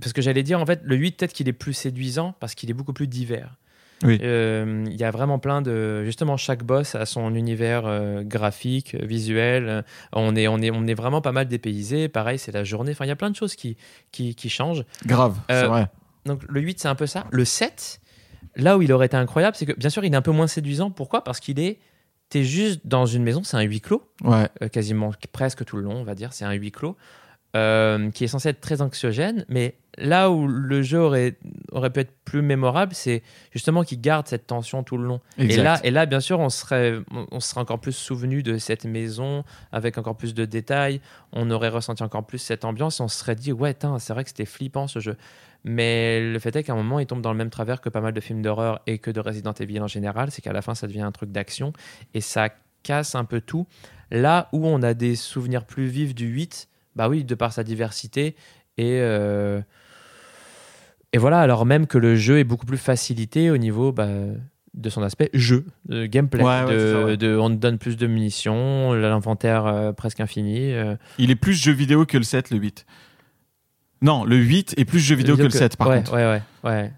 Parce que j'allais dire, en fait, le 8, peut-être qu'il est plus séduisant parce qu'il est beaucoup plus divers. Oui. Euh, Il y a vraiment plein de. Justement, chaque boss a son univers euh, graphique, visuel. On est, on, est, on est vraiment pas mal dépaysé. Pareil, c'est la journée. Enfin, il y a plein de choses qui, qui, qui changent. Grave, c'est Euh, vrai. Donc, le 8, c'est un peu ça. Le 7, là où il aurait été incroyable, c'est que, bien sûr, il est un peu moins séduisant. Pourquoi? Parce qu'il est. T'es juste dans une maison, c'est un huis clos. Ouais. euh, quasiment presque tout le long, on va dire. C'est un huis clos euh, qui est censé être très anxiogène, mais là où le jeu aurait, aurait pu être plus mémorable, c'est justement qu'il garde cette tension tout le long. Et là, et là, bien sûr, on serait, on- serait encore plus souvenu de cette maison avec encore plus de détails. On aurait ressenti encore plus cette ambiance et on se serait dit, ouais, c'est vrai que c'était flippant ce jeu. Mais le fait est qu'à un moment, il tombe dans le même travers que pas mal de films d'horreur et que de Resident Evil en général, c'est qu'à la fin, ça devient un truc d'action et ça casse un peu tout. Là où on a des souvenirs plus vifs du 8, bah oui, de par sa diversité et. euh, et voilà, alors même que le jeu est beaucoup plus facilité au niveau bah, de son aspect jeu, de gameplay. Ouais, ouais, de, c'est ça, ouais. de- on te donne plus de munitions, l'inventaire euh, presque infini. euh, Il est plus jeu vidéo que le 7, le 8. Non, le 8 est plus jeu vidéo que le 7, par ouais, contre. Ouais, ouais, ouais.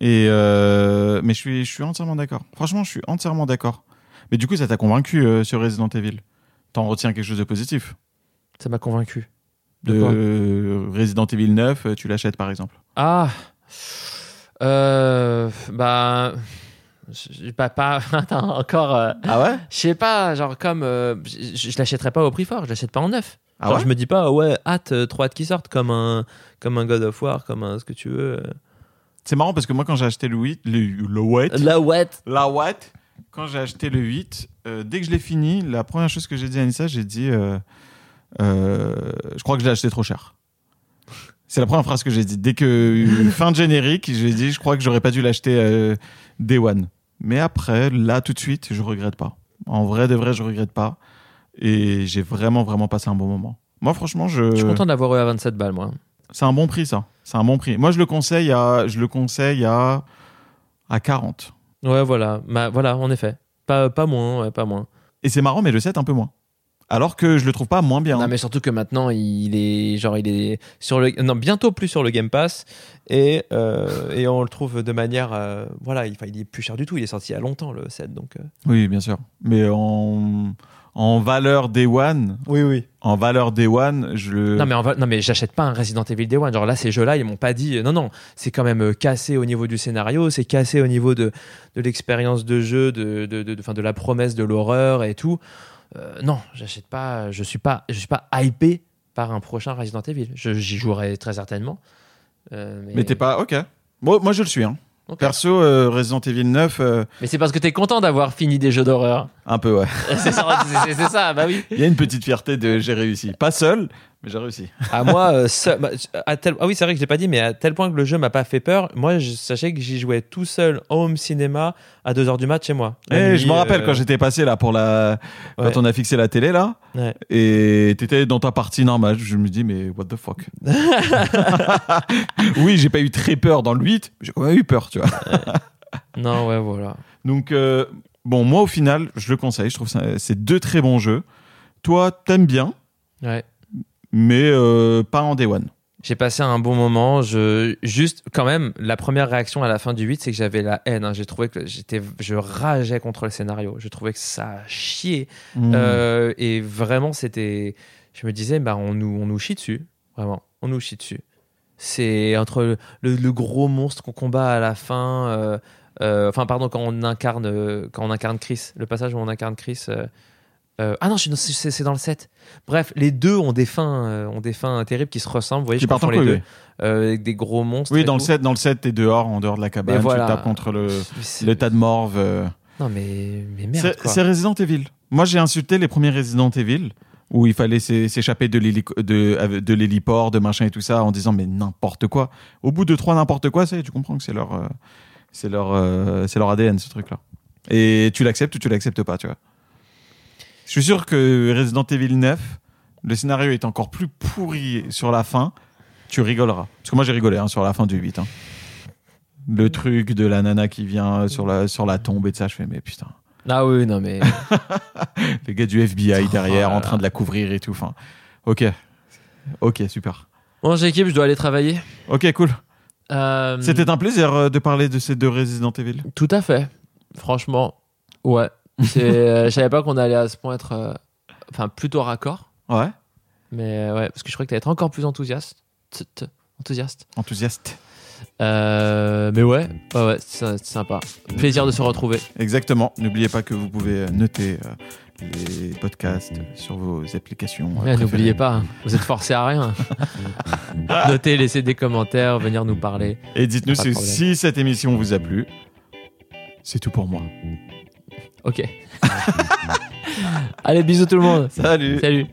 Et euh, mais je suis, je suis entièrement d'accord. Franchement, je suis entièrement d'accord. Mais du coup, ça t'a convaincu euh, sur Resident Evil? T'en retiens quelque chose de positif? Ça m'a convaincu. De De quoi? euh, Resident Evil 9, euh, tu l'achètes par exemple? Ah euh, Bah. Pas, pas, attends, encore. euh, Ah ouais? Je sais pas, genre comme. je je l'achèterai pas au prix fort, je l'achète pas en neuf. Ah ouais je me dis pas, ouais, hâte, euh, trop hâte qu'ils sortent, comme un, comme un God of War, comme un ce que tu veux. euh. C'est marrant parce que moi, quand j'ai acheté le 8, le, le 8, La what la Quand j'ai acheté le 8, euh, dès que je l'ai fini, la première chose que j'ai dit à Anissa, j'ai dit euh, euh, Je crois que je l'ai acheté trop cher. C'est la première phrase que j'ai dit. Dès que fin de générique, j'ai dit Je crois que j'aurais pas dû l'acheter Day One. Mais après, là, tout de suite, je regrette pas. En vrai, de vrai, je regrette pas. Et j'ai vraiment, vraiment passé un bon moment. Moi, franchement, je. Je suis content d'avoir eu à 27 balles, moi. C'est un bon prix, ça. C'est un bon prix. Moi, je le conseille à, je le conseille à, à 40. Ouais, voilà. Bah, voilà, en effet. Pas, pas moins, ouais, pas moins. Et c'est marrant, mais le 7 un peu moins. Alors que je le trouve pas moins bien. Non, mais surtout que maintenant, il est genre, il est sur le, non, bientôt plus sur le Game Pass et euh, et on le trouve de manière, euh, voilà, il, est plus cher du tout. Il est sorti il y a longtemps le 7, donc. euh. Oui, bien sûr. Mais en, en valeur Day One, Oui, oui. en valeur Day One, je le. Non mais, en va- non mais j'achète pas un Resident Evil Day One. Genre là, ces jeux-là, ils m'ont pas dit. Non, non, c'est quand même euh, cassé au niveau du scénario, c'est cassé au niveau de, de l'expérience de jeu, de, de, de, de- la promesse de l'horreur et tout. Euh, non, j'achète pas. Je suis pas, je suis pas hypé par un prochain Resident Evil. Je- J'y jouerai très certainement. Euh, mais Mais t'es pas. Ok. Moi, moi, je le suis. Hein. Perso, euh, Resident Evil 9, euh, Mais c'est parce que t'es content d'avoir fini des jeux d'horreur. un peu, ouais. c'est ça, ça, bah oui. Il y a une petite fierté de j'ai réussi. Pas seul, mais j'ai réussi. À moi, euh, seul- bah, à tel, ah oui, c'est vrai que je l'ai pas dit, mais à tel point que le jeu m'a pas fait peur. Moi, je sachais que j'y jouais tout seul en home cinéma à 2h du mat chez moi. La Eh, nuit, je me rappelle euh, quand j'étais passé là pour la. ouais. Quand on a fixé la télé là. Ouais. Et t'étais dans ta partie normale. Je me dis, mais what the fuck? oui, j'ai pas eu très peur dans le 8, mais j'ai quand même eu peur, tu vois. Non, ouais, voilà. Donc, euh, bon, moi au final, je le conseille. Je trouve ça, c'est deux très bons jeux. Toi, t'aimes bien, Ouais. Mais euh, pas en day one. J'ai passé un bon moment. Je juste quand même la première réaction à la fin du 8, c'est que j'avais la haine. hein. J'ai trouvé que j'étais, je rageais contre le scénario. Je trouvais que ça chiait. Hmm. Euh, et vraiment, c'était. Je me disais, bah, on nous, on nous chie dessus. Vraiment, on nous chie dessus. C'est entre le, le- le gros monstre qu'on combat à la fin. euh, euh, enfin, pardon, quand on incarne, quand on incarne Chris, le passage où on incarne Chris. Euh, ah non, c'est dans le 7. Bref, les deux ont des fins, euh, ont des fins terribles qui se ressemblent. Vous voyez, Qui je en les deux. Euh, avec des gros monstres. Oui, dans le tout. 7, dans le 7, t'es dehors, en dehors de la cabane, voilà. tu tapes contre le, tas de morves. euh. Non, mais, mais merde. C'est Resident Evil. Moi, j'ai insulté les premiers Resident Evil où il fallait s'é- s'échapper de l'hélico- de, de l'héliport, de machin et tout ça, en disant mais n'importe quoi. Au bout de trois n'importe quoi, tu comprends que c'est leur, c'est leur, c'est leur ADN ce truc-là. Et tu l'acceptes ou tu l'acceptes pas, tu vois. Je suis sûr que Resident Evil 9, le scénario est encore plus pourri sur la fin. Tu rigoleras. Parce que moi j'ai rigolé hein, sur la fin du 8. hein. Le truc de la nana qui vient sur la, sur la tombe et de ça, je fais mais putain Ah oui, non, mais. les gars du FBI Oh derrière là en train là. de la couvrir et tout. Enfin, ok, ok, super. Bon, j'équipe, je dois aller travailler. Ok, cool. Euh, C'était un plaisir euh, de parler de ces deux Resident Evil. Tout à fait. Franchement, ouais. Euh, je savais pas qu'on allait à ce point être, euh, enfin, plutôt raccord. Ouais. Mais euh, ouais, parce que je crois que tu être encore plus enthousiaste. T- t- Enthousiaste. Enthousiaste. Euh, mais ouais, ouais, ouais, c'est c'est sympa. Plaisir de se retrouver. Exactement. N'oubliez pas que vous pouvez noter euh, les podcasts sur vos applications. euh, Ouais, préférées. N'oubliez pas, hein, vous êtes forcés à rien. Notez, laissez des commentaires, venir nous parler. Et dites-nous Pas de si, problème. si cette émission vous a plu. C'est tout pour moi. Ok. Allez, bisous tout le monde. Salut Salut.